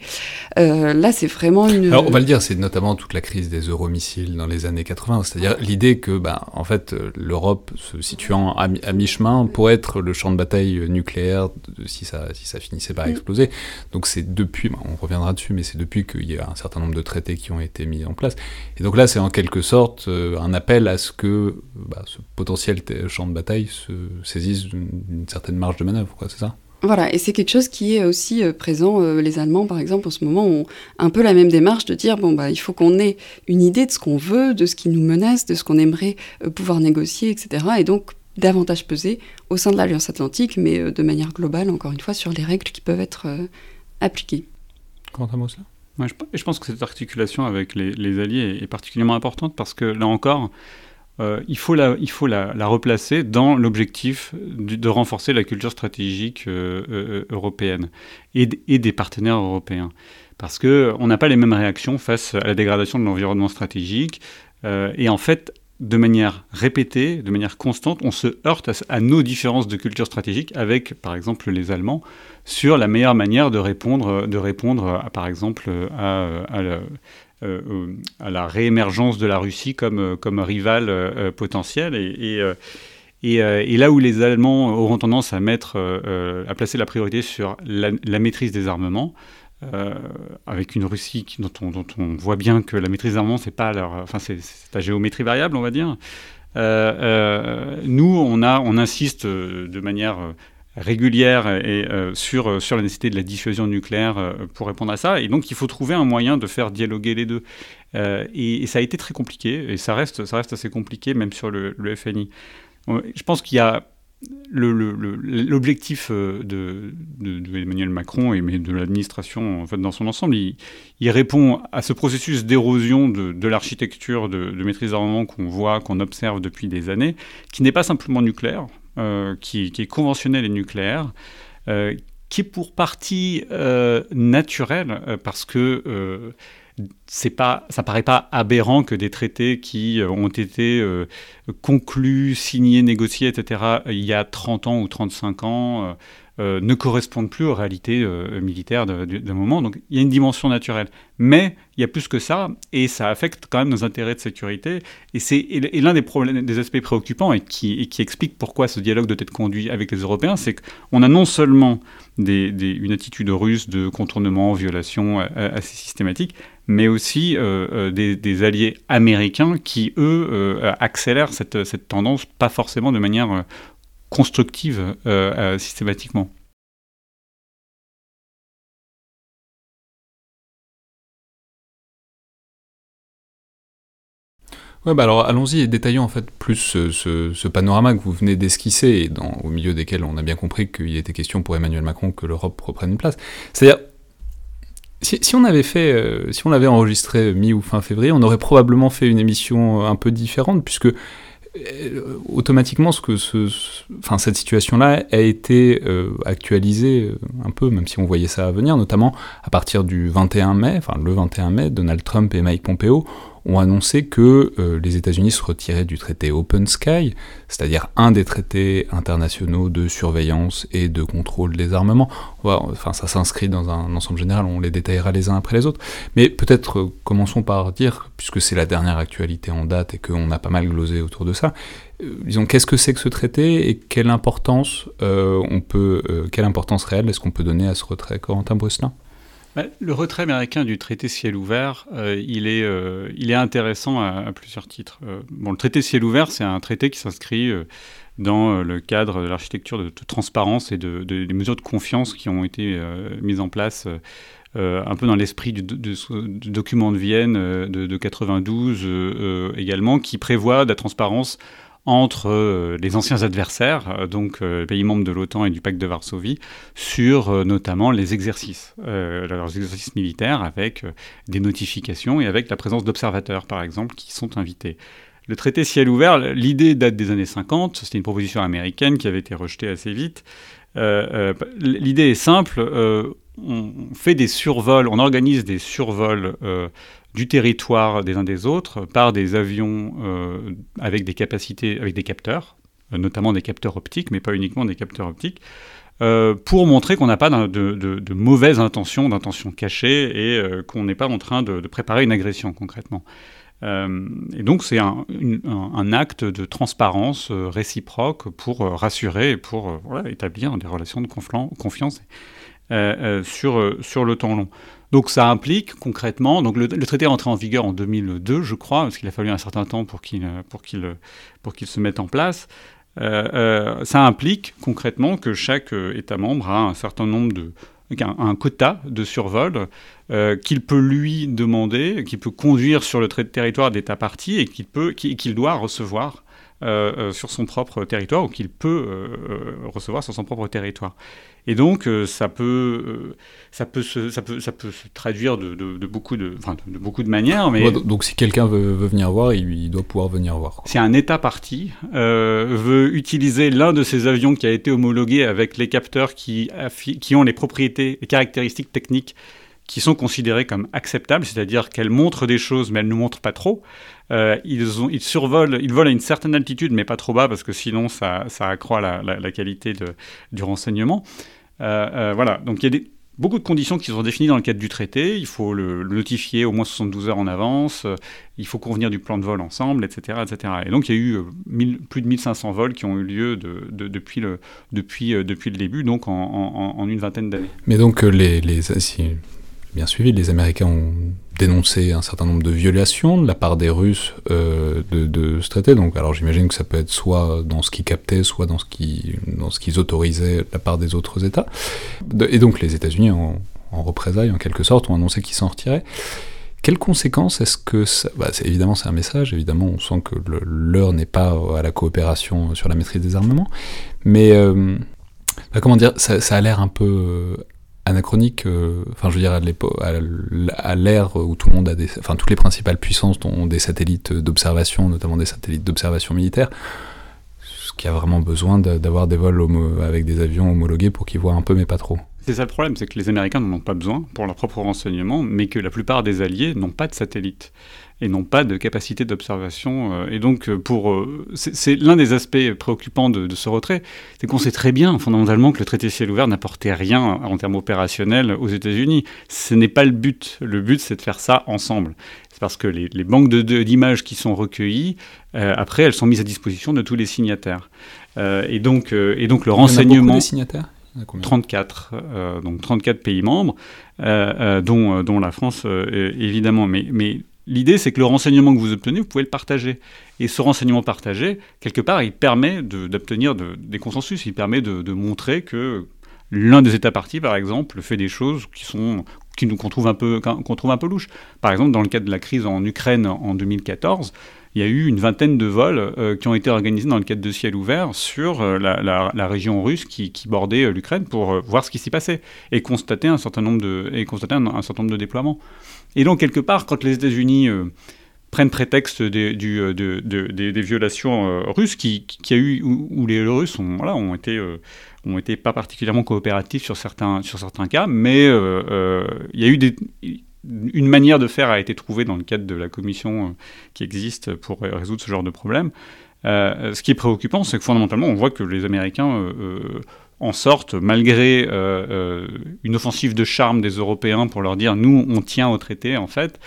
là, c'est vraiment une. Alors, on va le dire, c'est notamment toute la crise des euromissiles dans les années 80. C'est-à-dire l'idée que, ben, en fait, l'Europe se situant à, mi-chemin pourrait être le champ de bataille nucléaire si ça, si ça finissait par mm. exploser. Donc, c'est depuis on reviendra dessus, mais c'est depuis qu'il y a un certain nombre de traités qui ont été mis en place. Et donc là, c'est en quelque sorte euh, un appel à ce que bah, ce potentiel champ de bataille se saisisse d'une certaine marge de manœuvre, c'est ça? Voilà, et c'est quelque chose qui est aussi euh, présent. Euh, les Allemands, par exemple, en ce moment, ont un peu la même démarche de dire bon, bah, il faut qu'on ait une idée de ce qu'on veut, de ce qui nous menace, de ce qu'on aimerait pouvoir négocier, etc. Et donc, davantage peser au sein de l'Alliance Atlantique, mais de manière globale, encore une fois, sur les règles qui peuvent être appliquées. Quant à ça? Je, pense que cette articulation avec les, alliés est, particulièrement importante parce que là encore, euh, il faut, la, il faut la, replacer dans l'objectif de, renforcer la culture stratégique euh, euh, européenne et, et, des partenaires européens. Parce qu'on n'a pas les mêmes réactions face à la dégradation de l'environnement stratégique. et en fait, de manière répétée, de manière constante, on se heurte à, nos différences de culture stratégique avec, par exemple, les Allemands, sur la meilleure manière de répondre, de répondre à, par exemple, à, à la réémergence de la Russie comme, comme rival potentiel. Et, et, là où les Allemands auront tendance à, mettre, à placer la priorité sur la maîtrise des armements, euh, avec une Russie dont, on, voit bien que la maîtrise d'armement, c'est pas leur, enfin c'est la géométrie variable, on va dire. Euh, euh, nous, on a, on insiste de manière régulière et sur sur la nécessité de la dissuasion nucléaire pour répondre à ça. Et donc, il faut trouver un moyen de faire dialoguer les deux. Et, et, ça a été très compliqué, et ça reste, ça reste assez compliqué, même sur le, le FNI. Je pense qu'il y a l'objectif euh, de, Emmanuel Macron et de l'administration en fait, dans son ensemble, il, répond à ce processus d'érosion de, l'architecture de, maîtrise d'armement qu'on voit, qu'on observe depuis des années, qui n'est pas simplement nucléaire, euh, qui, est conventionnel et nucléaire, euh, qui est pour partie naturel parce que c'est pas, ça paraît pas aberrant que des traités qui euh, ont été euh, conclus, signés, négociés, etc., il y a 30 ans ou 35 ans, euh, ne correspondent plus aux réalités militaires d'un moment. Donc il y a une dimension naturelle. Mais il y a plus que ça, et ça affecte quand même nos intérêts de sécurité. Et c'est l'un des aspects préoccupants et qui, et qui, explique pourquoi ce dialogue doit être conduit avec les Européens, c'est qu'on a non seulement des, une attitude russe de contournement, violation assez systématique, mais aussi euh, euh, des, alliés américains qui, eux, euh, accélèrent cette, tendance, pas forcément de manière constructive systématiquement. Ouais, bah alors allons-y et détaillons en fait plus ce, panorama que vous venez d'esquisser au milieu desquels on a bien compris qu'il était question pour Emmanuel Macron que l'Europe reprenne une place. C'est-à-dire, si, on avait fait, euh, si on l'avait enregistré mi ou fin février, on aurait probablement fait une émission un peu différente, puisque euh, automatiquement, ce que cette situation-là a été euh, actualisée un peu, même si on voyait ça à venir, notamment à partir du 21 mai, enfin le 21 mai, Donald Trump et Mike Pompeo ont annoncé que euh, les États-Unis se retiraient du traité Open Sky, c'est-à-dire un des traités internationaux de surveillance et de contrôle des armements. Enfin, ça s'inscrit dans un ensemble général, on les détaillera les uns après les autres. Mais peut-être euh, commençons par dire, puisque c'est la dernière actualité en date et qu'on a pas mal glosé autour de ça, euh, disons qu'est-ce que c'est que ce traité et quelle importance on peut, quelle importance réelle est-ce qu'on peut donner à ce retrait, Corentin Brusselin bah, le retrait américain du traité ciel ouvert, euh, il, est, euh, il est intéressant à, plusieurs titres. Euh, bon, le traité ciel ouvert, c'est un traité qui s'inscrit dans le cadre de l'architecture de, transparence et de, des mesures de confiance qui ont été mises en place un peu dans l'esprit du, document de Vienne de, de 92 également, qui prévoit de la transparence entre euh, les anciens adversaires, euh, donc euh, pays membres de l'OTAN et du pacte de Varsovie, sur notamment les exercices, leurs exercices militaires avec des notifications et avec la présence d'observateurs, par exemple, qui sont invités. Le traité ciel ouvert, l'idée date des années 50, c'était une proposition américaine qui avait été rejetée assez vite. l'idée est simple, on fait des survols, on organise des survols du territoire des uns des autres par des avions euh, avec des capacités, avec des capteurs, euh, notamment des capteurs optiques, mais pas uniquement des capteurs optiques, euh, pour montrer qu'on n'a pas de, mauvaises intentions, d'intentions cachées, et qu'on n'est pas en train de, préparer une agression concrètement. et donc c'est un, acte de transparence réciproque pour rassurer et pour établir des relations de confiance sur, sur le temps long. Donc ça implique concrètement, donc le, traité est entré en vigueur en 2002, je crois, parce qu'il a fallu un certain temps pour qu'il pour qu'il pour qu'il se mette en place. Euh, euh, ça implique concrètement que chaque euh, État membre a un certain nombre de un, quota de survol qu'il peut lui demander, qu'il peut conduire sur le territoire d'État parti et qu'il peut qu'il doit recevoir sur son propre territoire ou qu'il peut recevoir sur son propre territoire. Et donc, euh, ça, peut, euh, ça, peut se, ça, peut, ça peut se traduire de, de, beaucoup, de, enfin, de, beaucoup de manière. Mais donc, si quelqu'un veut, veut, venir voir, il, doit pouvoir venir voir. Si un État parti euh, veut utiliser l'un de ces avions qui a été homologué avec les capteurs qui, qui ont les propriétés, les caractéristiques techniques qui sont considérées comme acceptables, c'est-à-dire qu'elles montrent des choses, mais elles ne montrent pas trop. Euh, ils, survolent, ils volent à une certaine altitude, mais pas trop bas, parce que sinon ça, accroît la, qualité du renseignement. Euh, euh, voilà, donc il y a beaucoup de conditions qui sont définies dans le cadre du traité. Il faut le, notifier au moins 72 heures en avance, il faut convenir du plan de vol ensemble, etc. etc. Et donc il y a eu plus de 1500 vols qui ont eu lieu de, depuis, le, début, donc en, une vingtaine d'années. Mais donc les, bien suivi, les Américains ont dénoncé un certain nombre de violations de la part des Russes euh, de, ce traité. Donc, alors j'imagine que ça peut être soit dans ce qu'ils captaient, soit dans ce qu'ils autorisaient de la part des autres États. et donc les États-Unis, en, représailles en quelque sorte, ont annoncé qu'ils s'en retiraient. Quelles conséquences est-ce que ça... Bah, évidemment, c'est un message. Évidemment, on sent que l'heure n'est pas à la coopération sur la maîtrise des armements. Mais euh, bah, comment dire, ça a l'air un peu anachronique, euh, enfin je veux dire à l'ère où tout le monde a des, enfin toutes les principales puissances ont des satellites d'observation, notamment des satellites d'observation militaire, ce qui a vraiment besoin d'avoir des vols avec des avions homologués pour qu'ils voient un peu mais pas trop. C'est ça le problème, c'est que les Américains n'en ont pas besoin pour leur propre renseignement, mais que la plupart des alliés n'ont pas de satellites et n'ont pas de capacité d'observation. Euh, et donc, euh, pour, euh, c'est l'un des aspects préoccupants de, ce retrait, c'est qu'on sait très bien fondamentalement que le traité ciel ouvert n'apportait rien en termes opérationnels aux États-Unis. Ce n'est pas le but. Le but, c'est de faire ça ensemble. C'est parce que les, banques d'images qui sont recueillies, après, elles sont mises à disposition de tous les signataires. et donc, et donc le renseignement. signataires? 34, donc 34 pays membres, dont, dont la France évidemment. Mais, mais L'idée, c'est que le renseignement que vous obtenez, vous pouvez le partager. Et ce renseignement partagé, quelque part, il permet d'obtenir des consensus. Il permet de, montrer que l'un des États partis, par exemple, fait des choses qui sont qu'on trouve un peu qu'on trouve un peu louches. Par exemple, dans le cadre de la crise en Ukraine en 2014, il y a eu une vingtaine de vols euh, qui ont été organisés dans le cadre de ciel ouvert sur euh, la, région russe qui, bordait euh, l'Ukraine pour voir ce qui s'y passait et constater un certain nombre de et constater un certain nombre de déploiements. Et donc, quelque part, quand les États-Unis prennent prétexte des, des, violations russes, qui, a eu, où, les Russes ont, été, ont été pas particulièrement coopératifs sur certains, sur certains cas, mais il y a eu une manière de faire a été trouvée dans le cadre de la commission qui existe pour résoudre ce genre de problème. ce qui est préoccupant, c'est que fondamentalement, on voit que les Américains en sorte, malgré euh, euh, une offensive de charme des Européens pour leur dire nous, on tient au traité, en fait,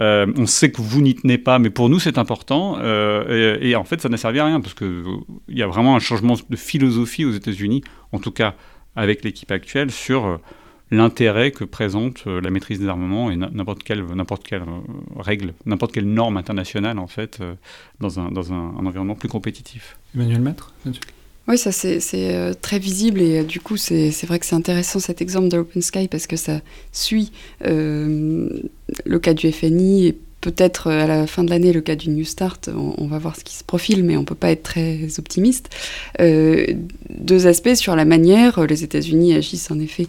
euh, on sait que vous n'y tenez pas, mais pour nous, c'est important. Et, en fait, ça n'a servi à rien, parce qu'il y a vraiment un changement de philosophie aux États-Unis, en tout cas avec l'équipe actuelle, sur l'intérêt que présente la maîtrise des armements et n'importe quelle, règle, n'importe quelle norme internationale, en fait, dans, un, dans un, environnement plus compétitif. Emmanuel Maître oui, ça c'est euh, très visible et euh, du coup c'est vrai que c'est intéressant cet exemple de Open Sky parce que ça suit euh, le cas du FNI et peut-être à la fin de l'année le cas du New Start. On, va voir ce qui se profile, mais on peut pas être très optimiste. deux aspects sur la manière. Les États-Unis agissent en effet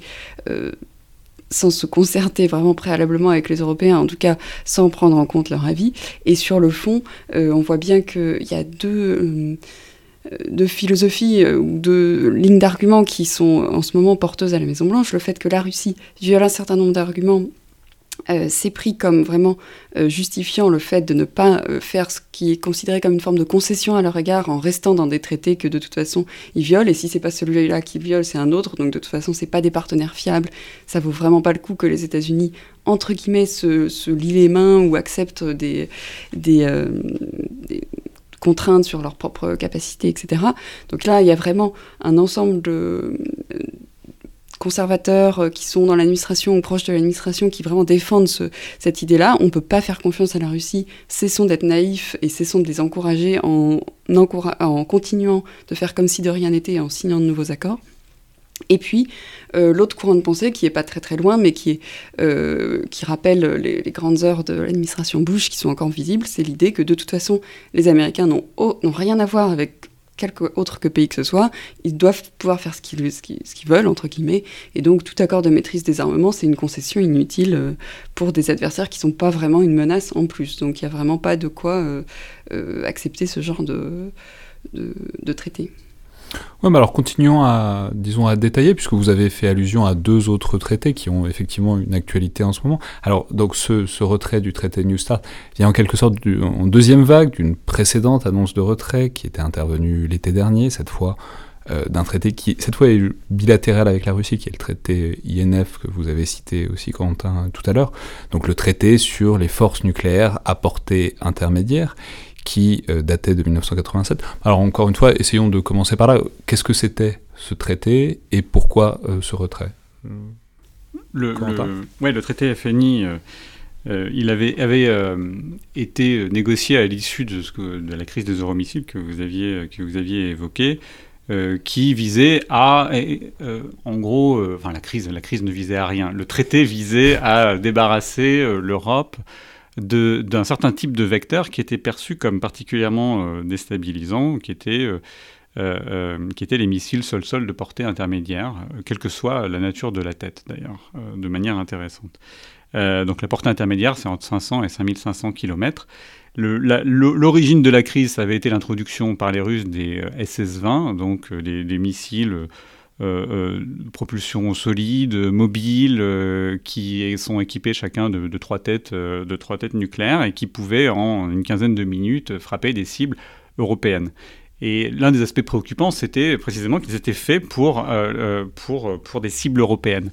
sans se concerter vraiment préalablement avec les Européens, en tout cas sans prendre en compte leur avis. Et sur le fond, on voit bien qu'il y a deux de philosophie euh, ou de lignes d'arguments qui sont en ce moment porteuses à la Maison-Blanche, le fait que la Russie viole un certain nombre d'arguments euh, c'est pris comme vraiment euh, justifiant le fait de ne pas faire ce qui est considéré comme une forme de concession à leur égard en restant dans des traités que de toute façon ils violent. Et si c'est pas celui-là qui viole c'est un autre. Donc de toute façon c'est pas des partenaires fiables. Ça vaut vraiment pas le coup que les États-Unis entre guillemets se, se, lient les mains ou acceptent des contraintes sur leurs propres capacités, etc. Donc là, il y a vraiment un ensemble de euh, conservateurs euh, qui sont dans l'administration ou proches de l'administration qui vraiment défendent cette idée-là. On ne peut pas faire confiance à la Russie. Cessons d'être naïfs et cessons de les encourager en, en continuant de faire comme si de rien n'était et en signant de nouveaux accords. Et puis, euh, l'autre courant de pensée, qui n'est pas très très loin, mais qui, euh, qui rappelle les, grandes heures de l'administration Bush, qui sont encore visibles, c'est l'idée que de toute façon, les Américains n'ont rien à voir avec quelque autre que pays que ce soit, ils doivent pouvoir faire ce qu'ils veulent, entre guillemets, et donc tout accord de maîtrise des armements, c'est une concession inutile euh, pour des adversaires qui ne sont pas vraiment une menace en plus. Donc il n'y a vraiment pas de quoi accepter ce genre de traité. Ouais, mais alors continuons à, disons, à détailler, puisque vous avez fait allusion à deux autres traités qui ont effectivement une actualité en ce moment. Alors, donc, ce, retrait du traité New Start vient en quelque sorte en deuxième vague d'une précédente annonce de retrait qui était intervenue l'été dernier, cette fois euh, d'un traité qui, cette fois, est bilatéral avec la Russie, qui est le traité INF que vous avez cité aussi, Quentin, tout à l'heure. Donc, le traité sur les forces nucléaires à portée intermédiaire qui euh, datait de 1987. Alors encore une fois, essayons de commencer par là. Qu'est-ce que c'était ce traité et pourquoi euh, ce retrait? Le, ouais, le traité FNI, euh, il avait, avait été négocié à l'issue de, de, la crise des euromissiles que vous aviez, que vous aviez évoquée. qui visait à, en gros, enfin la crise, la crise ne visait à rien. Le traité visait à débarrasser l'Europe d'un certain type de vecteur qui était perçu comme particulièrement euh, déstabilisant, qui était, euh, euh, les missiles sol-sol de portée intermédiaire, quelle que soit la nature de la tête d'ailleurs, de manière intéressante. donc la portée intermédiaire, c'est entre 500 et 5500 km. L'origine de la crise, ça avait été l'introduction par les Russes des SS-20, donc des, missiles propulsion solide, mobile, euh, qui sont équipés chacun de, trois têtes, nucléaires et qui pouvaient en une quinzaine de minutes frapper des cibles européennes. Et l'un des aspects préoccupants, c'était précisément qu'ils étaient faits pour des cibles européennes.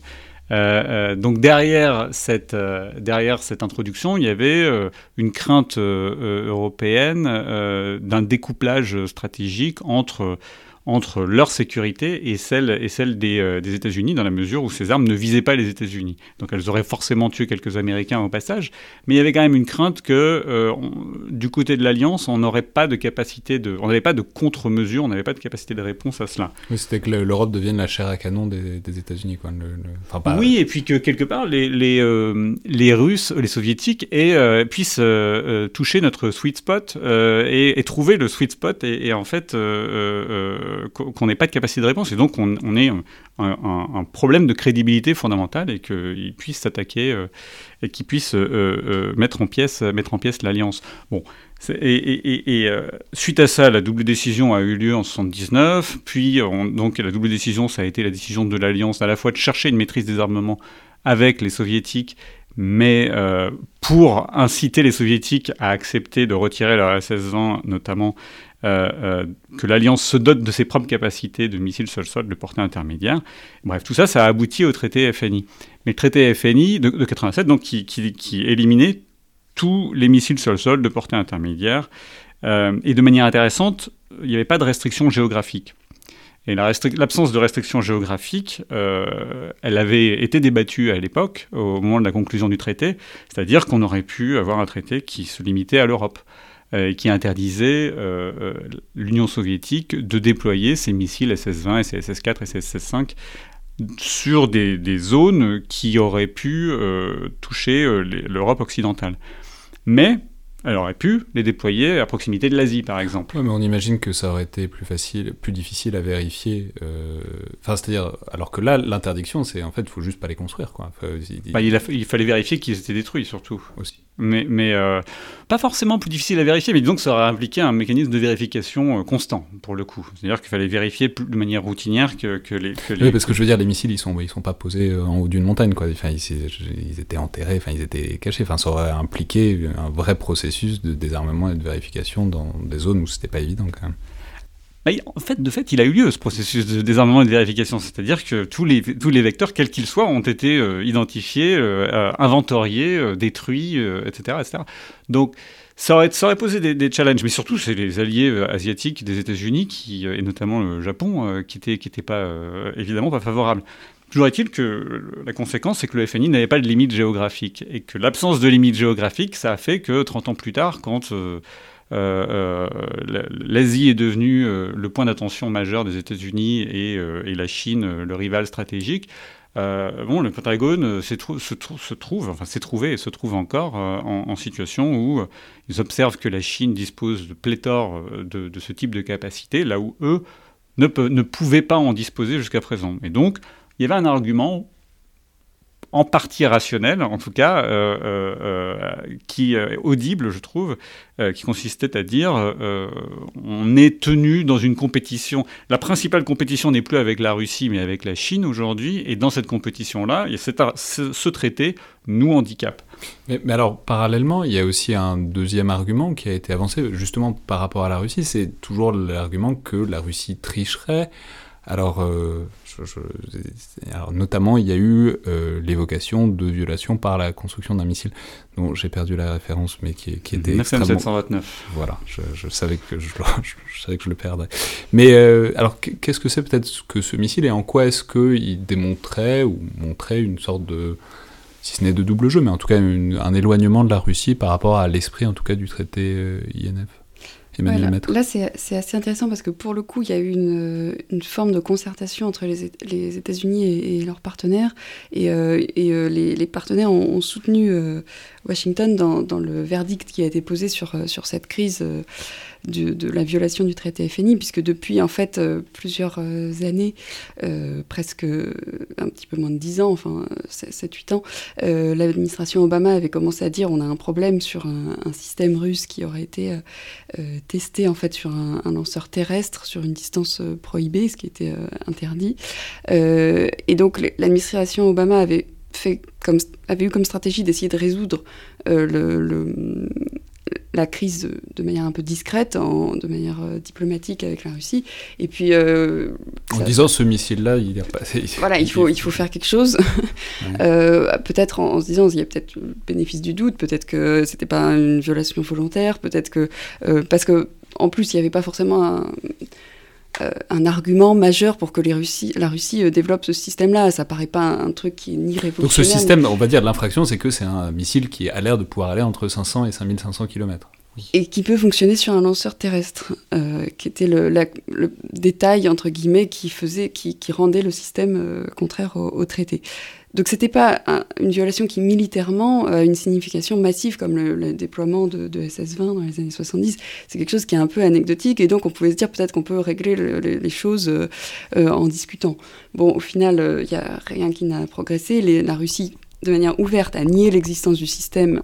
donc derrière cette, derrière cette introduction, il y avait une crainte européenne d'un découplage stratégique entre entre leur sécurité et celle, et celle des, euh, des États-Unis, dans la mesure où ces armes ne visaient pas les États-Unis. Donc elles auraient forcément tué quelques Américains au passage, mais il y avait quand même une crainte que euh, du côté de l'Alliance, on n'aurait pas de capacité de, on n'avait pas de contre-mesure, on n'avait pas de capacité de réponse à cela. Oui, c'était que l'Europe devienne la chair à canon des, des États-Unis, quoi. Oui, et puis que quelque part les, les, euh, les Russes, les Soviétiques, et, puissent toucher notre sweet spot et, et, trouver le sweet spot et, et en fait qu'on n'ait pas de capacité de réponse et donc on, on ait un, problème de crédibilité fondamentale et qu'ils puissent s'attaquer euh, et qu'ils puissent euh, euh, mettre en pièce mettre en pièce l'alliance. Bon, et, suite à ça, la double décision a eu lieu en 79, puis donc la double décision, ça a été la décision de l'alliance à la fois de chercher une maîtrise des armements avec les soviétiques mais pour inciter les soviétiques à accepter de retirer leur SS-20, notamment euh, euh, que l'Alliance se dote de ses propres capacités de missiles sol-sol de portée intermédiaire. Bref, tout ça, ça a abouti au traité FNI. Mais le traité FNI de, 87, donc, qui, qui, éliminait tous les missiles sol-sol de portée intermédiaire. Euh, et de manière intéressante, il n'y avait pas de restriction géographique. Et l'absence de restriction géographique, elle avait été débattue à l'époque, au moment de la conclusion du traité, c'est-à-dire qu'on aurait pu avoir un traité qui se limitait à l'Europe. Euh, qui interdisait euh, euh, l'Union soviétique de déployer ses missiles SS-20 et ses SS-4 et ses SS-5 sur des, zones qui auraient pu toucher l'Europe occidentale. Mais elle aurait pu les déployer à proximité de l'Asie, par exemple. mais on imagine que ça aurait été plus facile, plus difficile à vérifier. Enfin, c'est-à-dire, alors que là, l'interdiction, c'est en fait, il faut juste pas les construire, quoi. Bah, il, il, fallait vérifier qu'ils étaient détruits, surtout. Aussi mais, mais euh, pas forcément plus difficile à vérifier, mais disons que ça aurait impliqué un mécanisme de vérification euh, constant, pour le coup. C'est-à-dire qu'il fallait vérifier de manière routinière que, que, les, Oui, parce que je veux dire, les missiles, ils sont, ils sont pas posés euh, en haut d'une montagne, quoi. Enfin, ils, étaient enterrés, enfin, ils étaient cachés. Enfin, ça aurait impliqué un vrai processus de désarmement et de vérification dans des zones où c'était pas évident, quand même. En fait, de fait, il a eu lieu ce processus de désarmement et de vérification, c'est-à-dire que tous les, vecteurs, quels qu'ils soient, ont été euh, identifiés, euh, inventoriés, euh, détruits, etc., etc., Donc, ça aurait, posé des, challenges, mais surtout, c'est les alliés asiatiques des États-Unis, et notamment le Japon, qui n'étaient pas, évidemment pas favorables. Toujours est-il que la conséquence, c'est que le FNI n'avait pas de limite géographique, et que l'absence de limite géographique, ça a fait que 30 ans plus tard, quand l'Asie est devenue euh, le point d'attention majeur des États-Unis et, la Chine le rival stratégique. bon, le Pentagone trouve, s'est trouvé et se trouve encore en, situation où ils observent que la Chine dispose de pléthore de, ce type de capacité, là où eux ne pouvaient pas en disposer jusqu'à présent. Et donc, il y avait un argument en partie rationnelle, en tout cas, qui est audible, je trouve, qui consistait à dire on est tenu dans une compétition. La principale compétition n'est plus avec la Russie, mais avec la Chine aujourd'hui, et dans cette compétition-là, ce traité nous handicape. Mais, alors, parallèlement, il y a aussi un deuxième argument qui a été avancé, justement par rapport à la Russie, c'est toujours l'argument que la Russie tricherait. Alors, euh, alors notamment, il y a eu euh, l'évocation de violation par la construction d'un missile, dont j'ai perdu la référence, mais qui, qui était 9729. Voilà, je, savais que *laughs* je, savais que je le perdrais. Mais euh, alors, qu'est-ce que c'est peut-être que ce missile et en quoi est-ce qu'il démontrait ou montrait une sorte de si ce n'est de double jeu, mais en tout cas un éloignement de la Russie par rapport à l'esprit en tout cas du traité euh, INF. Emmanuel Maître. Là, c'est assez intéressant parce que pour le coup, il y a eu une, une forme de concertation entre les, les États-Unis et, leurs partenaires. Et, euh, et euh, les, les, partenaires ont, soutenu Washington dans, dans, le verdict qui a été posé sur, sur cette crise de, la violation du traité FNI, puisque depuis en fait euh, plusieurs euh, années, euh, presque un petit peu moins de 10 ans, enfin 7-8 ans, l'administration Obama avait commencé à dire on a un problème sur un, système russe qui aurait été testé en fait sur un, lanceur terrestre sur une distance prohibée, ce qui était interdit. et donc l'administration Obama avait fait comme, avait eu comme stratégie d'essayer de résoudre le, la crise de, manière un peu discrète, en, de manière euh, diplomatique avec la Russie. Et puis. Euh, en disant ce missile-là, il est passé. *laughs* Voilà, il faut, il faut faire quelque chose. *laughs* Euh, peut-être en, se disant, il y a peut-être le bénéfice du doute, peut-être que c'était pas une violation volontaire, peut-être que. parce que, en plus, il n'y avait pas forcément un un argument majeur pour que les Russie, la Russie euh, développe ce système-là. Ça paraît pas un, truc qui est ni révolutionnaire. Donc ce système, on va dire, l'infraction, c'est que c'est un missile qui a l'air de pouvoir aller entre 500 et 5500 km. Et qui peut fonctionner sur un lanceur terrestre, euh, qui était le, détail, entre guillemets, qui, faisait, qui, rendait le système contraire au traité. Donc c'était pas une violation qui militairement a une signification massive comme le, déploiement de, SS-20 dans les années 70. C'est quelque chose qui est un peu anecdotique et donc on pouvait se dire peut-être qu'on peut régler les choses euh, euh, en discutant. Bon, au final, il euh, n'y a rien qui n'a progressé. la Russie, de manière ouverte, a nié l'existence du système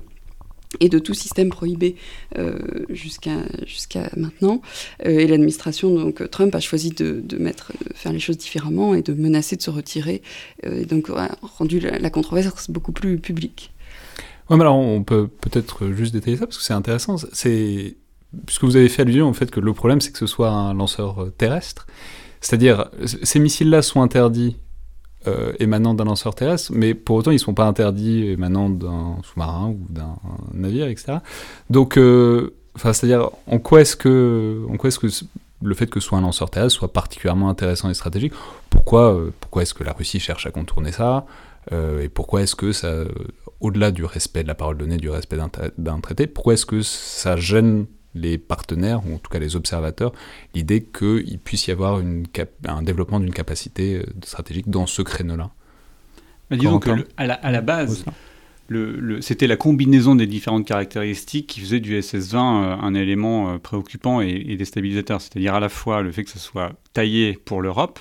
et de tout système prohibé euh, jusqu'à jusqu'à maintenant. Euh, et l'administration donc Trump a choisi de, de, mettre faire les choses différemment et de menacer de se retirer. Euh, et donc a rendu la, controverse beaucoup plus publique. Ouais, mais alors on peut peut-être juste détailler ça parce que c'est intéressant. Puisque vous avez fait allusion au fait que le problème c'est que ce soit un lanceur terrestre. C'est-à-dire, ces missiles-là sont interdits euh, émanant d'un lanceur terrestre, mais pour autant ils ne sont pas interdits émanant d'un sous-marin ou d'un navire, etc. Donc, euh, c'est-à-dire, en quoi est-ce que, en quoi est-ce que le fait que ce soit un lanceur terrestre soit particulièrement intéressant et stratégique? Pourquoi, euh, pourquoi est-ce que la Russie cherche à contourner ça? Et pourquoi est-ce que ça, au-delà du respect de la parole donnée, du respect d'un traité, pourquoi est-ce que ça gêne les partenaires, ou en tout cas les observateurs, l'idée qu'il puisse y avoir une un développement d'une capacité euh, stratégique dans ce créneau-là. Bah, disons que à, la, base, le, c'était la combinaison des différentes caractéristiques qui faisait du SS-20 euh, un élément euh, préoccupant et, déstabilisateur. C'est-à-dire à la fois le fait que ce soit taillé pour l'Europe.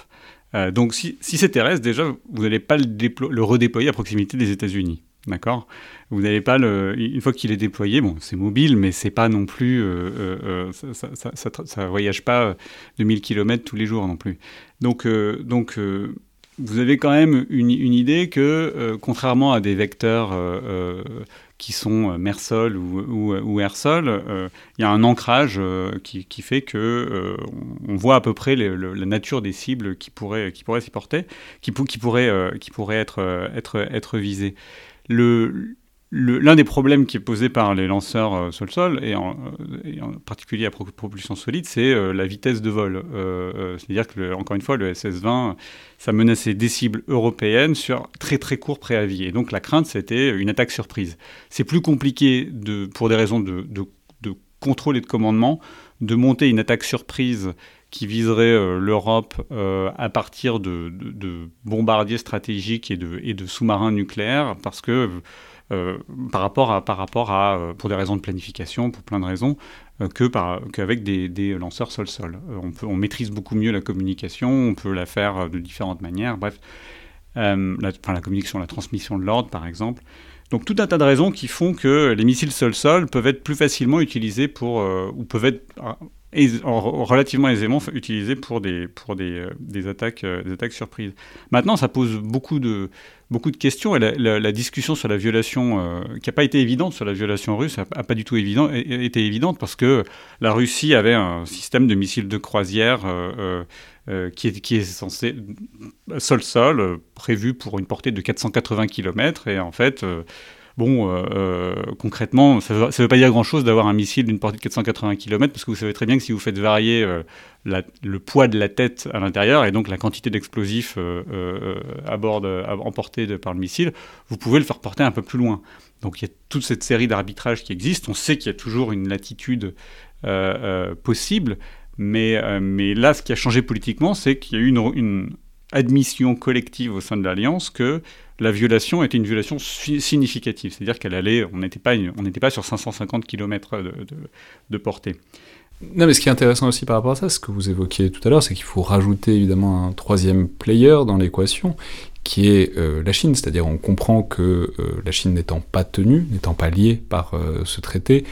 donc si, si c'est terrestre, déjà, vous n'allez pas le, le redéployer à proximité des États-Unis. D'accord? Vous n'avez pas le. Une fois qu'il est déployé, bon, c'est mobile, mais c'est pas non plus. Euh, euh, euh, ça, ne voyage pas 2000 km tous les jours non plus. Donc, donc vous avez quand même une, idée que, contrairement à des vecteurs qui sont mer-sol ou, ou, air-sol, il y a un ancrage qui, qui, fait que on voit à peu près la nature des cibles qui pourraient, qui pourraient s'y porter, qui, qui pourraient, qui être, être, être visées l'un des problèmes qui est posé par les lanceurs euh, sol-sol, et, en particulier à propulsion solide, c'est euh, la vitesse de vol. Euh, c'est-à-dire que, encore une fois, le SS-20, ça menaçait des cibles européennes sur très très court préavis. Et donc la crainte, c'était une attaque surprise. C'est plus compliqué, pour des raisons de, contrôle et de commandement, de monter une attaque surprise qui viserait euh, l'Europe euh, à partir de, bombardiers stratégiques et de, sous-marins nucléaires, parce que euh, par rapport à, par rapport à pour des raisons de planification, pour plein de raisons, que qu'avec des, lanceurs sol-sol. on, on maîtrise beaucoup mieux la communication, on peut la faire de différentes manières, bref. la, la communication, la transmission de l'ordre, par exemple. Donc tout un tas de raisons qui font que les missiles sol-sol peuvent être plus facilement utilisés pour, ou peuvent être relativement aisément utilisé pour des, pour des, euh, des attaques, euh, des attaques surprises. Maintenant, ça pose beaucoup de, beaucoup de questions et la, discussion sur la violation, euh, qui n'a pas été évidente sur la violation russe, n'a pas du tout évident, été évidente parce que la Russie avait un système de missiles de croisière qui, est, qui est censé sol-sol, prévu pour une portée de 480 km et en fait Bon, euh, euh, concrètement, ça ne veut, pas dire grand-chose d'avoir un missile d'une portée de 480 km, parce que vous savez très bien que si vous faites varier euh, le poids de la tête à l'intérieur, et donc la quantité d'explosifs à bord, emportés par le missile, vous pouvez le faire porter un peu plus loin. Donc il y a toute cette série d'arbitrages qui existent. On sait qu'il y a toujours une latitude possible, mais, là, ce qui a changé politiquement, c'est qu'il y a eu une admission collective au sein de l'Alliance que la violation était une violation significative, c'est-à-dire qu'elle allait, on n'était pas, on n'était pas sur 550 km de, portée. Non, mais ce qui est intéressant aussi par rapport à ça, ce que vous évoquiez tout à l'heure, c'est qu'il faut rajouter évidemment un troisième player dans l'équation, qui est euh, la Chine. C'est-à-dire, on comprend que euh, la Chine n'étant pas tenue, n'étant pas liée par euh, ce traité,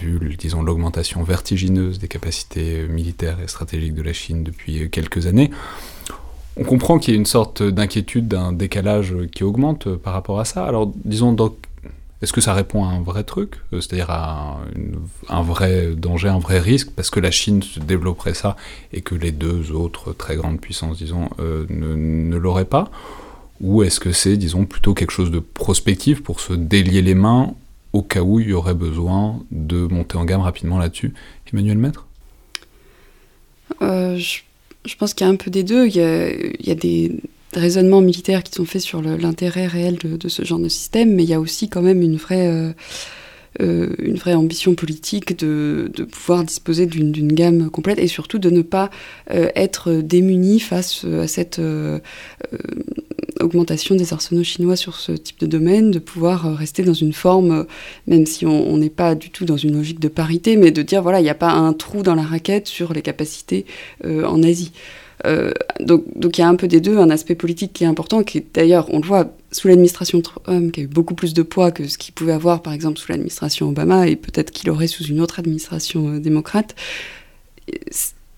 vu, disons, l'augmentation vertigineuse des capacités militaires et stratégiques de la Chine depuis quelques années, on comprend qu'il y a une sorte d'inquiétude, d'un décalage qui augmente par rapport à ça. Alors, disons, est-ce que ça répond à un vrai truc, euh, c'est-à-dire à un, vrai danger, un vrai risque, parce que la Chine se développerait ça et que les deux autres très grandes puissances, disons, euh, ne, l'auraient pas? Ou est-ce que c'est, disons, plutôt quelque chose de prospectif pour se délier les mains au cas où il y aurait besoin de monter en gamme rapidement là-dessus? Emmanuel Maître? Euh, pense qu'il y a un peu des deux. Il y a, des raisonnements militaires qui sont faits sur l'intérêt réel de, ce genre de système, mais il y a aussi quand même une vraie, euh, euh, une vraie ambition politique de, pouvoir disposer d'une gamme complète et surtout de ne pas euh, être démuni face à cette augmentation des arsenaux chinois sur ce type de domaine, de pouvoir euh, rester dans une forme, euh, même si on n'est pas du tout dans une logique de parité, mais de dire voilà, il n'y a pas un trou dans la raquette sur les capacités euh, en Asie. Donc il y a un peu des deux, un aspect politique qui est important, qui d'ailleurs, on le voit sous l'administration Trump, qui a eu beaucoup plus de poids que ce qu'il pouvait avoir par exemple sous l'administration Obama, et peut-être qu'il aurait sous une autre administration démocrate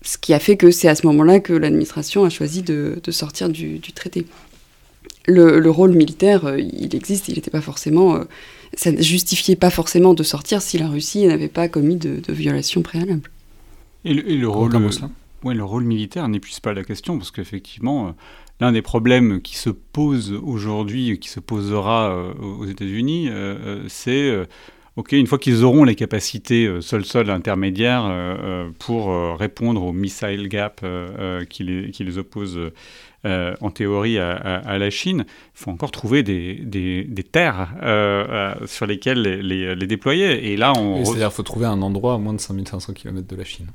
ce qui a fait que c'est à ce moment-là que l'administration a choisi de, sortir du, traité le, rôle militaire, euh, il existe, il n'était pas forcément. Euh, ça ne justifiait pas forcément de sortir si la Russie n'avait pas commis de, de violations préalables. Et le, rôle, ouais, le rôle militaire n'épuise pas la question, parce qu'effectivement, euh, l'un des problèmes qui se pose aujourd'hui, qui se posera aux États-Unis, c'est Ok, une fois qu'ils auront les capacités sol-sol intermédiaires pour répondre au missile gap qui les, qui, les, oppose euh, en théorie à, la Chine, il faut encore trouver des, des, terres euh, euh, sur lesquelles les, les, déployer. Et là, on... C'est-à-dire qu'il faut trouver un endroit à moins de 5500 km de la Chine.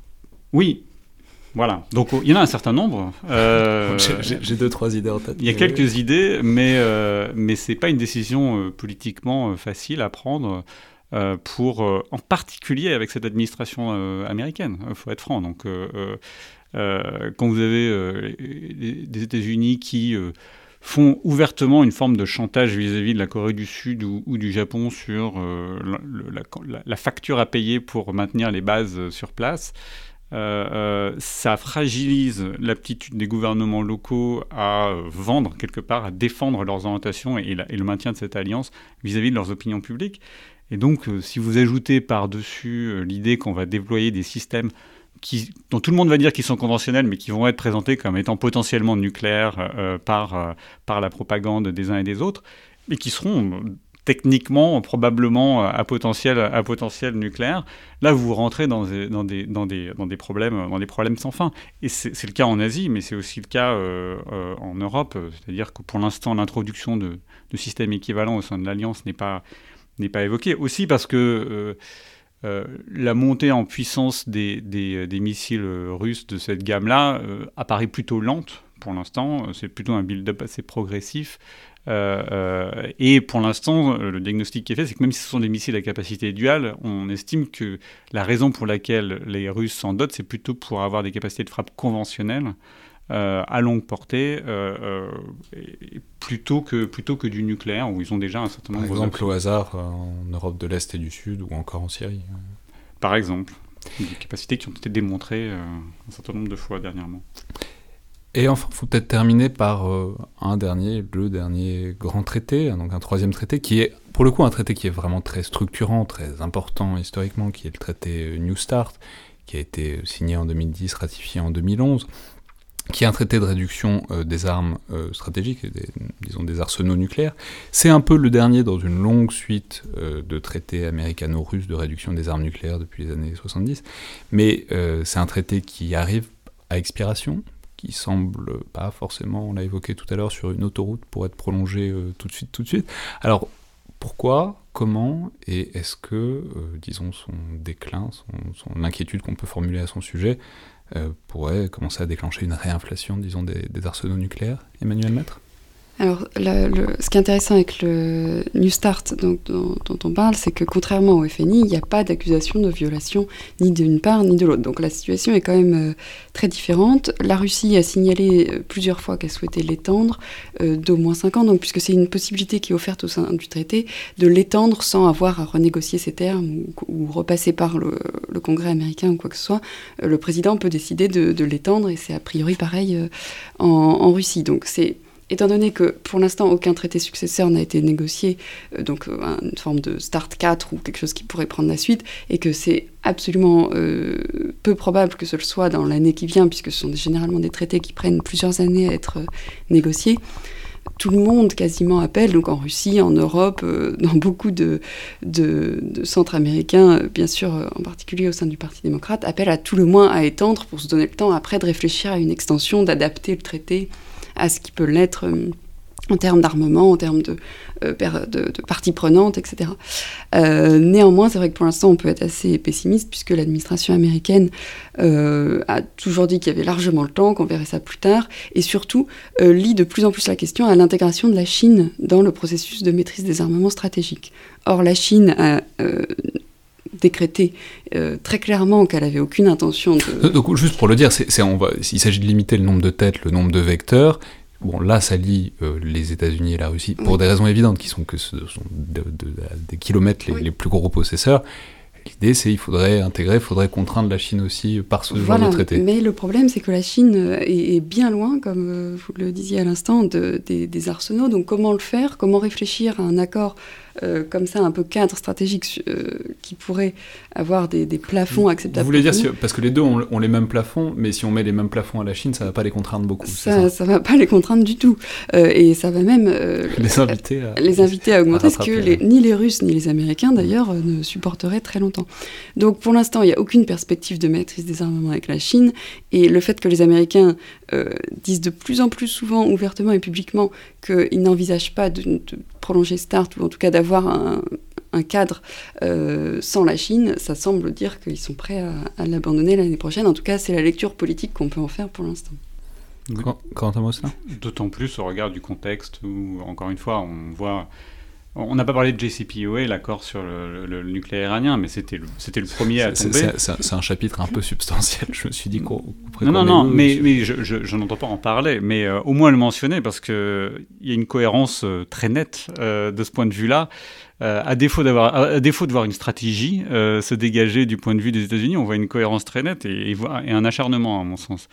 Oui, voilà. Donc il y en a un certain nombre. *laughs* J'ai deux, trois idées en tête. Il y a quelques idées, mais, mais ce n'est pas une décision politiquement facile à prendre. pour, en particulier avec cette administration américaine, il faut être franc. Donc, euh, quand vous avez euh, des États-Unis qui euh, font ouvertement une forme de chantage vis-à-vis de la Corée du Sud ou, du Japon sur la, facture à payer pour maintenir les bases sur place, ça fragilise l'aptitude des gouvernements locaux à vendre quelque part, à défendre leurs orientations et, le maintien de cette alliance vis-à-vis de leurs opinions publiques. Et donc, si vous ajoutez par-dessus l'idée qu'on va déployer des systèmes dont tout le monde va dire qu'ils sont conventionnels, mais qui vont être présentés comme étant potentiellement nucléaires euh, par, euh, par la propagande des uns et des autres, mais qui seront techniquement, probablement à potentiel, à potentiel nucléaire. Là, vous rentrez dans des, dans des, problèmes, sans fin. Et c'est le cas en Asie, mais c'est aussi le cas euh, en Europe. C'est-à-dire que pour l'instant, l'introduction de, systèmes équivalents au sein de l'Alliance n'est pas, évoquée. Aussi parce que euh, la montée en puissance des, missiles russes de cette gamme-là euh, apparaît plutôt lente pour l'instant. C'est plutôt un build-up assez progressif. Euh, et pour l'instant, le diagnostic qui est fait, c'est que même si ce sont des missiles à capacité duale, on estime que la raison pour laquelle les Russes s'en dotent, c'est plutôt pour avoir des capacités de frappe conventionnelles à longue portée plutôt, que, plutôt que du nucléaire, où ils ont déjà un certain nombre Par exemple, au hasard, en Europe de l'Est et du Sud, ou encore en Syrie. Par exemple. Des capacités qui ont été démontrées un certain nombre de fois dernièrement. Et enfin, il faut peut-être terminer par euh, un dernier, le dernier grand traité, donc un troisième traité, qui est pour le coup un traité qui est vraiment très structurant, très important historiquement, qui est le traité euh, New Start, qui a été signé en 2010, ratifié en 2011, qui est un traité de réduction euh, des armes stratégiques, disons des arsenaux nucléaires. C'est un peu le dernier dans une longue suite de traités américano-russes de réduction des armes nucléaires depuis les années 70, mais c'est un traité qui arrive à expiration, qui semble pas forcément, on l'a évoqué tout à l'heure, sur une autoroute pour être prolongé euh, tout de suite, tout de suite. Alors, pourquoi, comment, et est-ce que, euh, disons, son déclin, son, l'inquiétude qu'on peut formuler à son sujet, euh, pourrait commencer à déclencher une réinflation, disons, des, des arsenaux nucléaires Emmanuel Maître? Alors, ce qui est intéressant avec le New Start dont, on parle, c'est que contrairement au FNI, il n'y a pas d'accusation de violation ni d'une part ni de l'autre. Donc la situation est quand même euh, très différente. La Russie a signalé euh, plusieurs fois qu'elle souhaitait l'étendre euh, d'au moins 5 ans, donc, puisque c'est une possibilité qui est offerte au sein du traité, de l'étendre sans avoir à renégocier ses termes ou, repasser par le, Congrès américain ou quoi que ce soit. le président peut décider de, l'étendre et c'est a priori pareil en, en Russie. Donc c'est Étant donné que pour l'instant aucun traité successeur n'a été négocié, euh, donc euh, une forme de Start 4 ou quelque chose qui pourrait prendre la suite, et que c'est absolument euh, peu probable que ce le soit dans l'année qui vient, puisque ce sont généralement des traités qui prennent plusieurs années à être négociés, tout le monde quasiment appelle, donc en Russie, en Europe, dans beaucoup de, de, de, centres américains, bien sûr en particulier au sein du Parti démocrate, appelle à tout le moins à étendre pour se donner le temps après de réfléchir à une extension, d'adapter le traité à ce qui peut l'être euh, en termes d'armement, en termes de, euh, parties prenantes, etc. Euh, néanmoins, c'est vrai que pour l'instant, on peut être assez pessimiste, puisque l'administration américaine a toujours dit qu'il y avait largement le temps, qu'on verrait ça plus tard, et surtout lit de plus en plus la question à l'intégration de la Chine dans le processus de maîtrise des armements stratégiques. Or, la Chine a décrété très clairement qu'elle avait aucune intention de... Donc, juste pour le dire, c'est, on va, il s'agit de limiter le nombre de têtes, le nombre de vecteurs. Bon, là, ça lie euh, les États-Unis et la Russie pour des raisons évidentes, qui sont que ce sont des kilomètres les, les, plus gros possesseurs. L'idée, c'est qu'il faudrait intégrer, il faudrait contraindre la Chine aussi par ce genre de traité. Mais le problème, c'est que la Chine est, bien loin, comme euh, vous le disiez à l'instant, de, des, arsenaux. Donc, comment le faire? Comment réfléchir à un accord euh, comme ça, un peu cadre stratégique euh, qui pourrait avoir des, plafonds acceptables. Vous voulez dire, parce que les deux ont, les mêmes plafonds, mais si on met les mêmes plafonds à la Chine, ça ne va pas les contraindre beaucoup. Ça ne va pas les contraindre du tout. Euh, et ça va même *laughs* les, inviter à, les inviter à augmenter, ce que ni les Russes ni les Américains, d'ailleurs, ne supporteraient très longtemps. Donc pour l'instant, il n'y a aucune perspective de maîtrise des armements avec la Chine. Et le fait que les Américains disent de plus en plus souvent, ouvertement et publiquement, qu'ils n'envisagent pas de, prolonger START, ou en tout cas d'avoir un, cadre euh, sans la Chine, ça semble dire qu'ils sont prêts à, l'abandonner l'année prochaine. En tout cas, c'est la lecture politique qu'on peut en faire pour l'instant. Quant à moi, ça D'autant plus au regard du contexte où, encore une fois, on voit on n'a pas parlé de JCPOA, l'accord sur le, nucléaire iranien, mais c'était le, c'était le premier à tomber. C'est un chapitre un peu substantiel, je me suis dit qu'on... Non, non, non, mais, mais je, n'entends pas en parler, mais euh, au moins le mentionner, parce qu'il y a une cohérence euh, très nette euh, de ce point de vue-là. à, défaut d'avoir, à défaut de voir une stratégie se dégager du point de vue des États-Unis, on voit une cohérence très nette et, et un acharnement, à mon sens.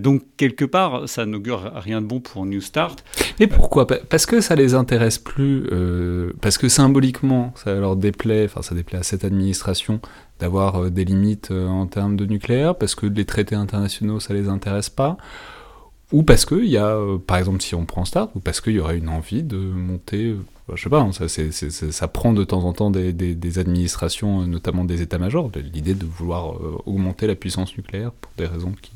Donc, quelque part, ça n'augure rien de bon pour New Start. Et pourquoi Parce que ça les intéresse plus, euh, parce que symboliquement, ça leur déplaît, enfin, ça déplaît à cette administration d'avoir euh, des limites euh, en termes de nucléaire, parce que les traités internationaux, ça les intéresse pas, ou parce qu'il y a, par exemple, si on prend Start, ou parce qu'il y aurait une envie de monter je sais pas, hein, ça, ça, prend de temps en temps des administrations, notamment des états-majors, l'idée de vouloir augmenter la puissance nucléaire pour des raisons qui,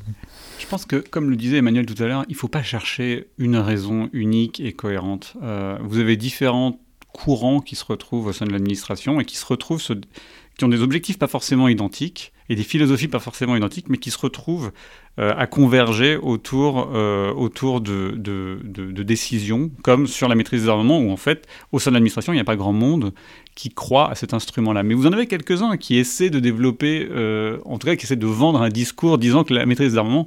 je pense que, comme le disait Emmanuel tout à l'heure, il ne faut pas chercher une raison unique et cohérente. Euh, vous avez différents courants qui se retrouvent au sein de l'administration et qui se retrouvent, qui ont des objectifs pas forcément identiques et des philosophies pas forcément identiques, mais qui se retrouvent euh, à converger autour, euh, autour de, de, de, décisions, comme sur la maîtrise des armements, où en fait, au sein de l'administration, il n'y a pas grand monde qui croit à cet instrument-là. Mais vous en avez quelques-uns qui essaient de développer, en tout cas qui essaient de vendre un discours disant que la maîtrise des armements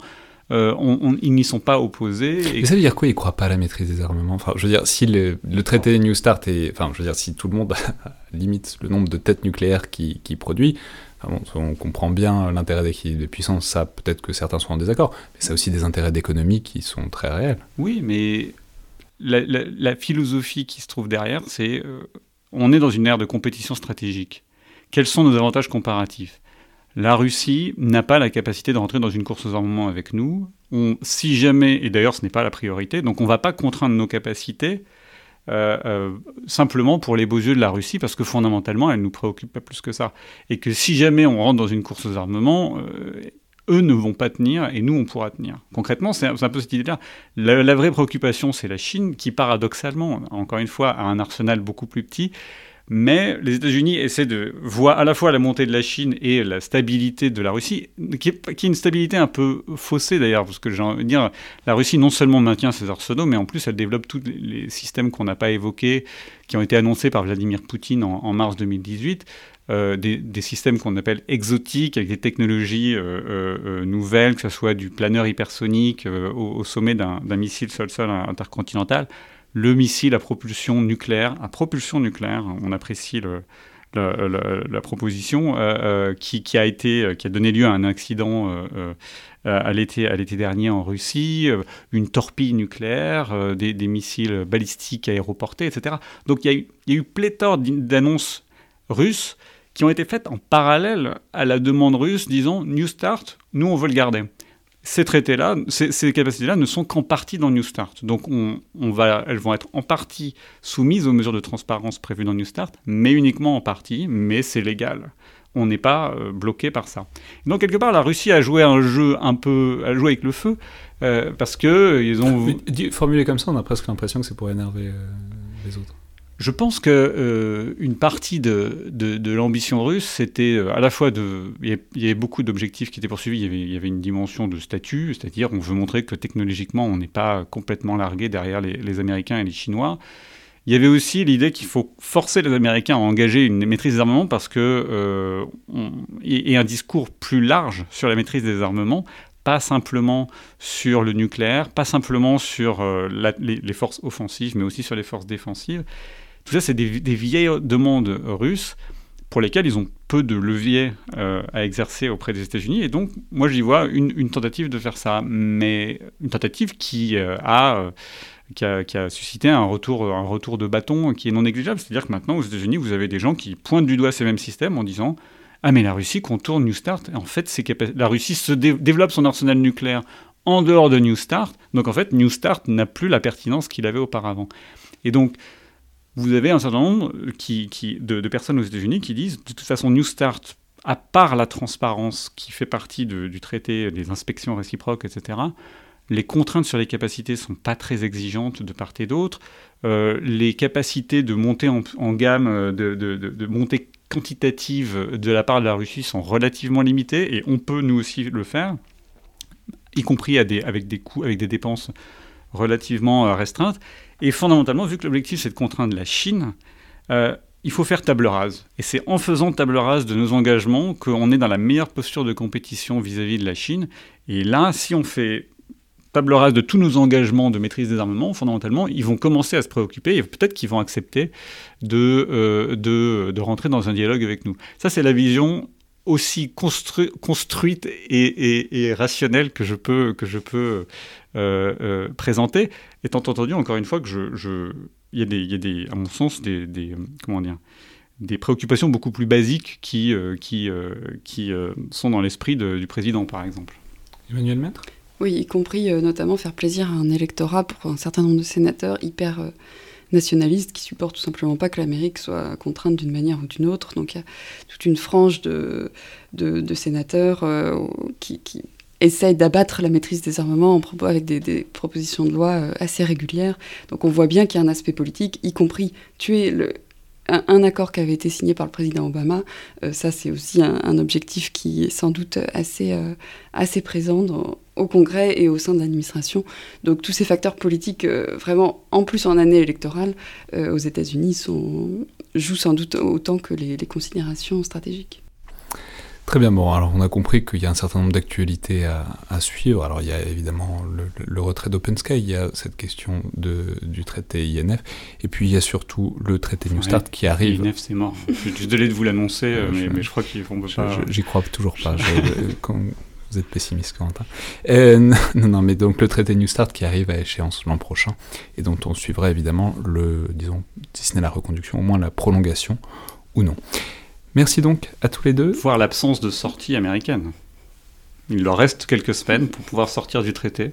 ils n'y sont pas opposés. Et... ça veut dire quoi Ils croient pas à la maîtrise des armements? Enfin, je veux dire, si le, traité New Start est, enfin, je veux dire, si tout le monde *laughs* limite le nombre de têtes nucléaires qui, qui produit, on comprend bien l'intérêt d'équilibre de puissance, ça peut-être que certains sont en désaccord, mais ça a aussi des intérêts d'économie qui sont très réels. Oui, mais la, philosophie qui se trouve derrière, c'est euh, on est dans une ère de compétition stratégique. Quels sont nos avantages comparatifs? La Russie n'a pas la capacité de rentrer dans une course aux armements avec nous. Si jamais, et d'ailleurs ce n'est pas la priorité, donc on ne va pas contraindre nos capacités euh, euh, simplement pour les beaux yeux de la Russie, parce que fondamentalement, elle ne nous préoccupe pas plus que ça. Et que si jamais on rentre dans une course aux armements, euh, eux ne vont pas tenir et nous, on pourra tenir. Concrètement, c'est un peu cette idée-là. la, vraie préoccupation, c'est la Chine, qui paradoxalement, encore une fois, a un arsenal beaucoup plus petit, mais les États-Unis essaient de voir à la fois la montée de la Chine et la stabilité de la Russie, qui est, une stabilité un peu faussée d'ailleurs, parce que j'ai envie de dire, la Russie non seulement maintient ses arsenaux, mais en plus elle développe tous les systèmes qu'on n'a pas évoqués, qui ont été annoncés par Vladimir Poutine en, mars 2018. Euh, des, systèmes qu'on appelle exotiques, avec des technologies euh, euh, nouvelles, que ce soit du planeur hypersonique au, au, sommet d'un missile sol-sol intercontinental le missile à propulsion nucléaire, à propulsion nucléaire, on apprécie la, proposition, euh, euh, euh, qui a donné lieu à un accident à l'été dernier en Russie, une torpille nucléaire, des, missiles balistiques aéroportés, etc. Donc il y, a eu, pléthore d'annonces russes qui ont été faites en parallèle à la demande russe disant New Start, nous on veut le garder ces traités-là, ces, capacités-là ne sont qu'en partie dans New Start. Donc on, va, elles vont être en partie soumises aux mesures de transparence prévues dans New Start, mais uniquement en partie, mais c'est légal. On n'est pas euh, bloqué par ça. Donc quelque part, la Russie a joué un jeu un peu, a joué avec le feu, euh, parce que ils ont... Formulé comme ça, on a presque l'impression que c'est pour énerver euh, les autres. Je pense que euh, une partie de, l'ambition russe, c'était euh, à la fois de, il y avait beaucoup d'objectifs qui étaient poursuivis. Il y, avait, une dimension de statut, c'est-à-dire on veut montrer que technologiquement on n'est pas complètement largué derrière les, Américains et les Chinois. Il y avait aussi l'idée qu'il faut forcer les Américains à engager une maîtrise des armements parce que euh, et, un discours plus large sur la maîtrise des armements pas simplement sur le nucléaire, pas simplement sur les, forces offensives, mais aussi sur les forces défensives. Tout ça, c'est des, vieilles demandes russes pour lesquelles ils ont peu de leviers euh, à exercer auprès des États-Unis. Et donc, moi, j'y vois une, tentative de faire ça, mais une tentative qui, euh, a, qui, a, suscité un retour, un retour de bâton qui est non négligeable. C'est-à-dire que maintenant, aux États-Unis, vous avez des gens qui pointent du doigt ces mêmes systèmes en disant Ah, mais la Russie contourne New Start. En fait, la Russie se développe son arsenal nucléaire en dehors de New Start. Donc, en fait, New Start n'a plus la pertinence qu'il avait auparavant. Et donc, vous avez un certain nombre qui, de, personnes aux États-Unis qui disent de toute façon New Start, à part la transparence qui fait partie du traité des inspections réciproques, etc., les contraintes sur les capacités sont pas très exigeantes de part et d'autre. Euh, les capacités de monter en, gamme, euh, de, montée quantitative de la part de la Russie sont relativement limitées et on peut nous aussi le faire, y compris avec des dépenses relativement euh, restreintes. Et fondamentalement, vu que l'objectif c'est de contraindre la Chine, euh, il faut faire table rase. Et c'est en faisant table rase de nos engagements qu'on est dans la meilleure posture de compétition vis-à-vis de la Chine. Et là, si on fait table rase de tous nos engagements de maîtrise des armements, fondamentalement, ils vont commencer à se préoccuper et peut-être qu'ils vont accepter de, euh, de, de, rentrer dans un dialogue avec nous. Ça, c'est la vision aussi construite et, et, rationnelle que je peux, que je peux euh, euh, présenter, étant entendu encore une fois que je, il y, a des, il y a des, à mon sens, des, des, comment dire, des préoccupations beaucoup plus basiques qui, euh, qui, qui sont dans l'esprit du président, par exemple. Emmanuel Maître? Oui, y compris notamment faire plaisir à un électorat pour un certain nombre de sénateurs hyper nationalistes qui supportent tout simplement pas que l'Amérique soit contrainte d'une manière ou d'une autre. Donc il y a toute une frange de, de, sénateurs qui, qui, essaye d'abattre la maîtrise des armements en avec des, propositions de loi euh, assez régulières. Donc on voit bien qu'il y a un aspect politique, y compris tuer le, un, accord qui avait été signé par le président Obama. Euh, ça, c'est aussi un, objectif qui est sans doute assez, euh, assez présent au Congrès et au sein de l'administration. Donc tous ces facteurs politiques, vraiment, en plus en année électorale, aux États-Unis, jouent sans doute autant que les considérations stratégiques. Très bien, bon, alors on a compris qu'il y a un certain nombre d'actualités à, suivre. Alors il y a évidemment le, retrait d'Open Sky, il y a cette question de, du traité INF, et puis il y a surtout le traité New Start qui arrive. INF c'est mort, je suis désolé de vous l'annoncer, euh, mais, je crois qu'ils vont pas... J'y crois toujours pas, quand vous êtes pessimiste Quentin. Euh, non, non, mais donc le traité New Start qui arrive à échéance l'an prochain, et dont on suivra évidemment le, disons, si ce n'est la reconduction, au moins la prolongation ou non. Merci donc à tous les deux. Voir l'absence de sortie américaine. Il leur reste quelques semaines pour pouvoir sortir du traité.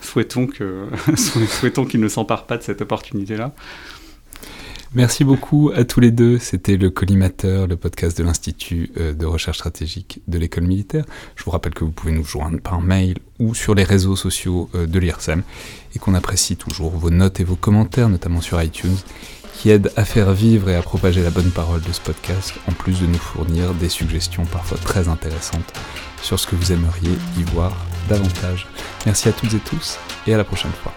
Souhaitons que, *laughs* souhaitons qu'ils ne s'emparent pas de cette opportunité-là. Merci beaucoup à tous les deux. C'était le Collimateur, le podcast de l'Institut euh, de recherche stratégique de l'école militaire. Je vous rappelle que vous pouvez nous joindre par mail ou sur les réseaux sociaux euh, de l'IRSEM et qu'on apprécie toujours vos notes et vos commentaires, notamment sur iTunes qui aide à faire vivre et à propager la bonne parole de ce podcast, en plus de nous fournir des suggestions parfois très intéressantes sur ce que vous aimeriez y voir davantage. Merci à toutes et tous et à la prochaine fois.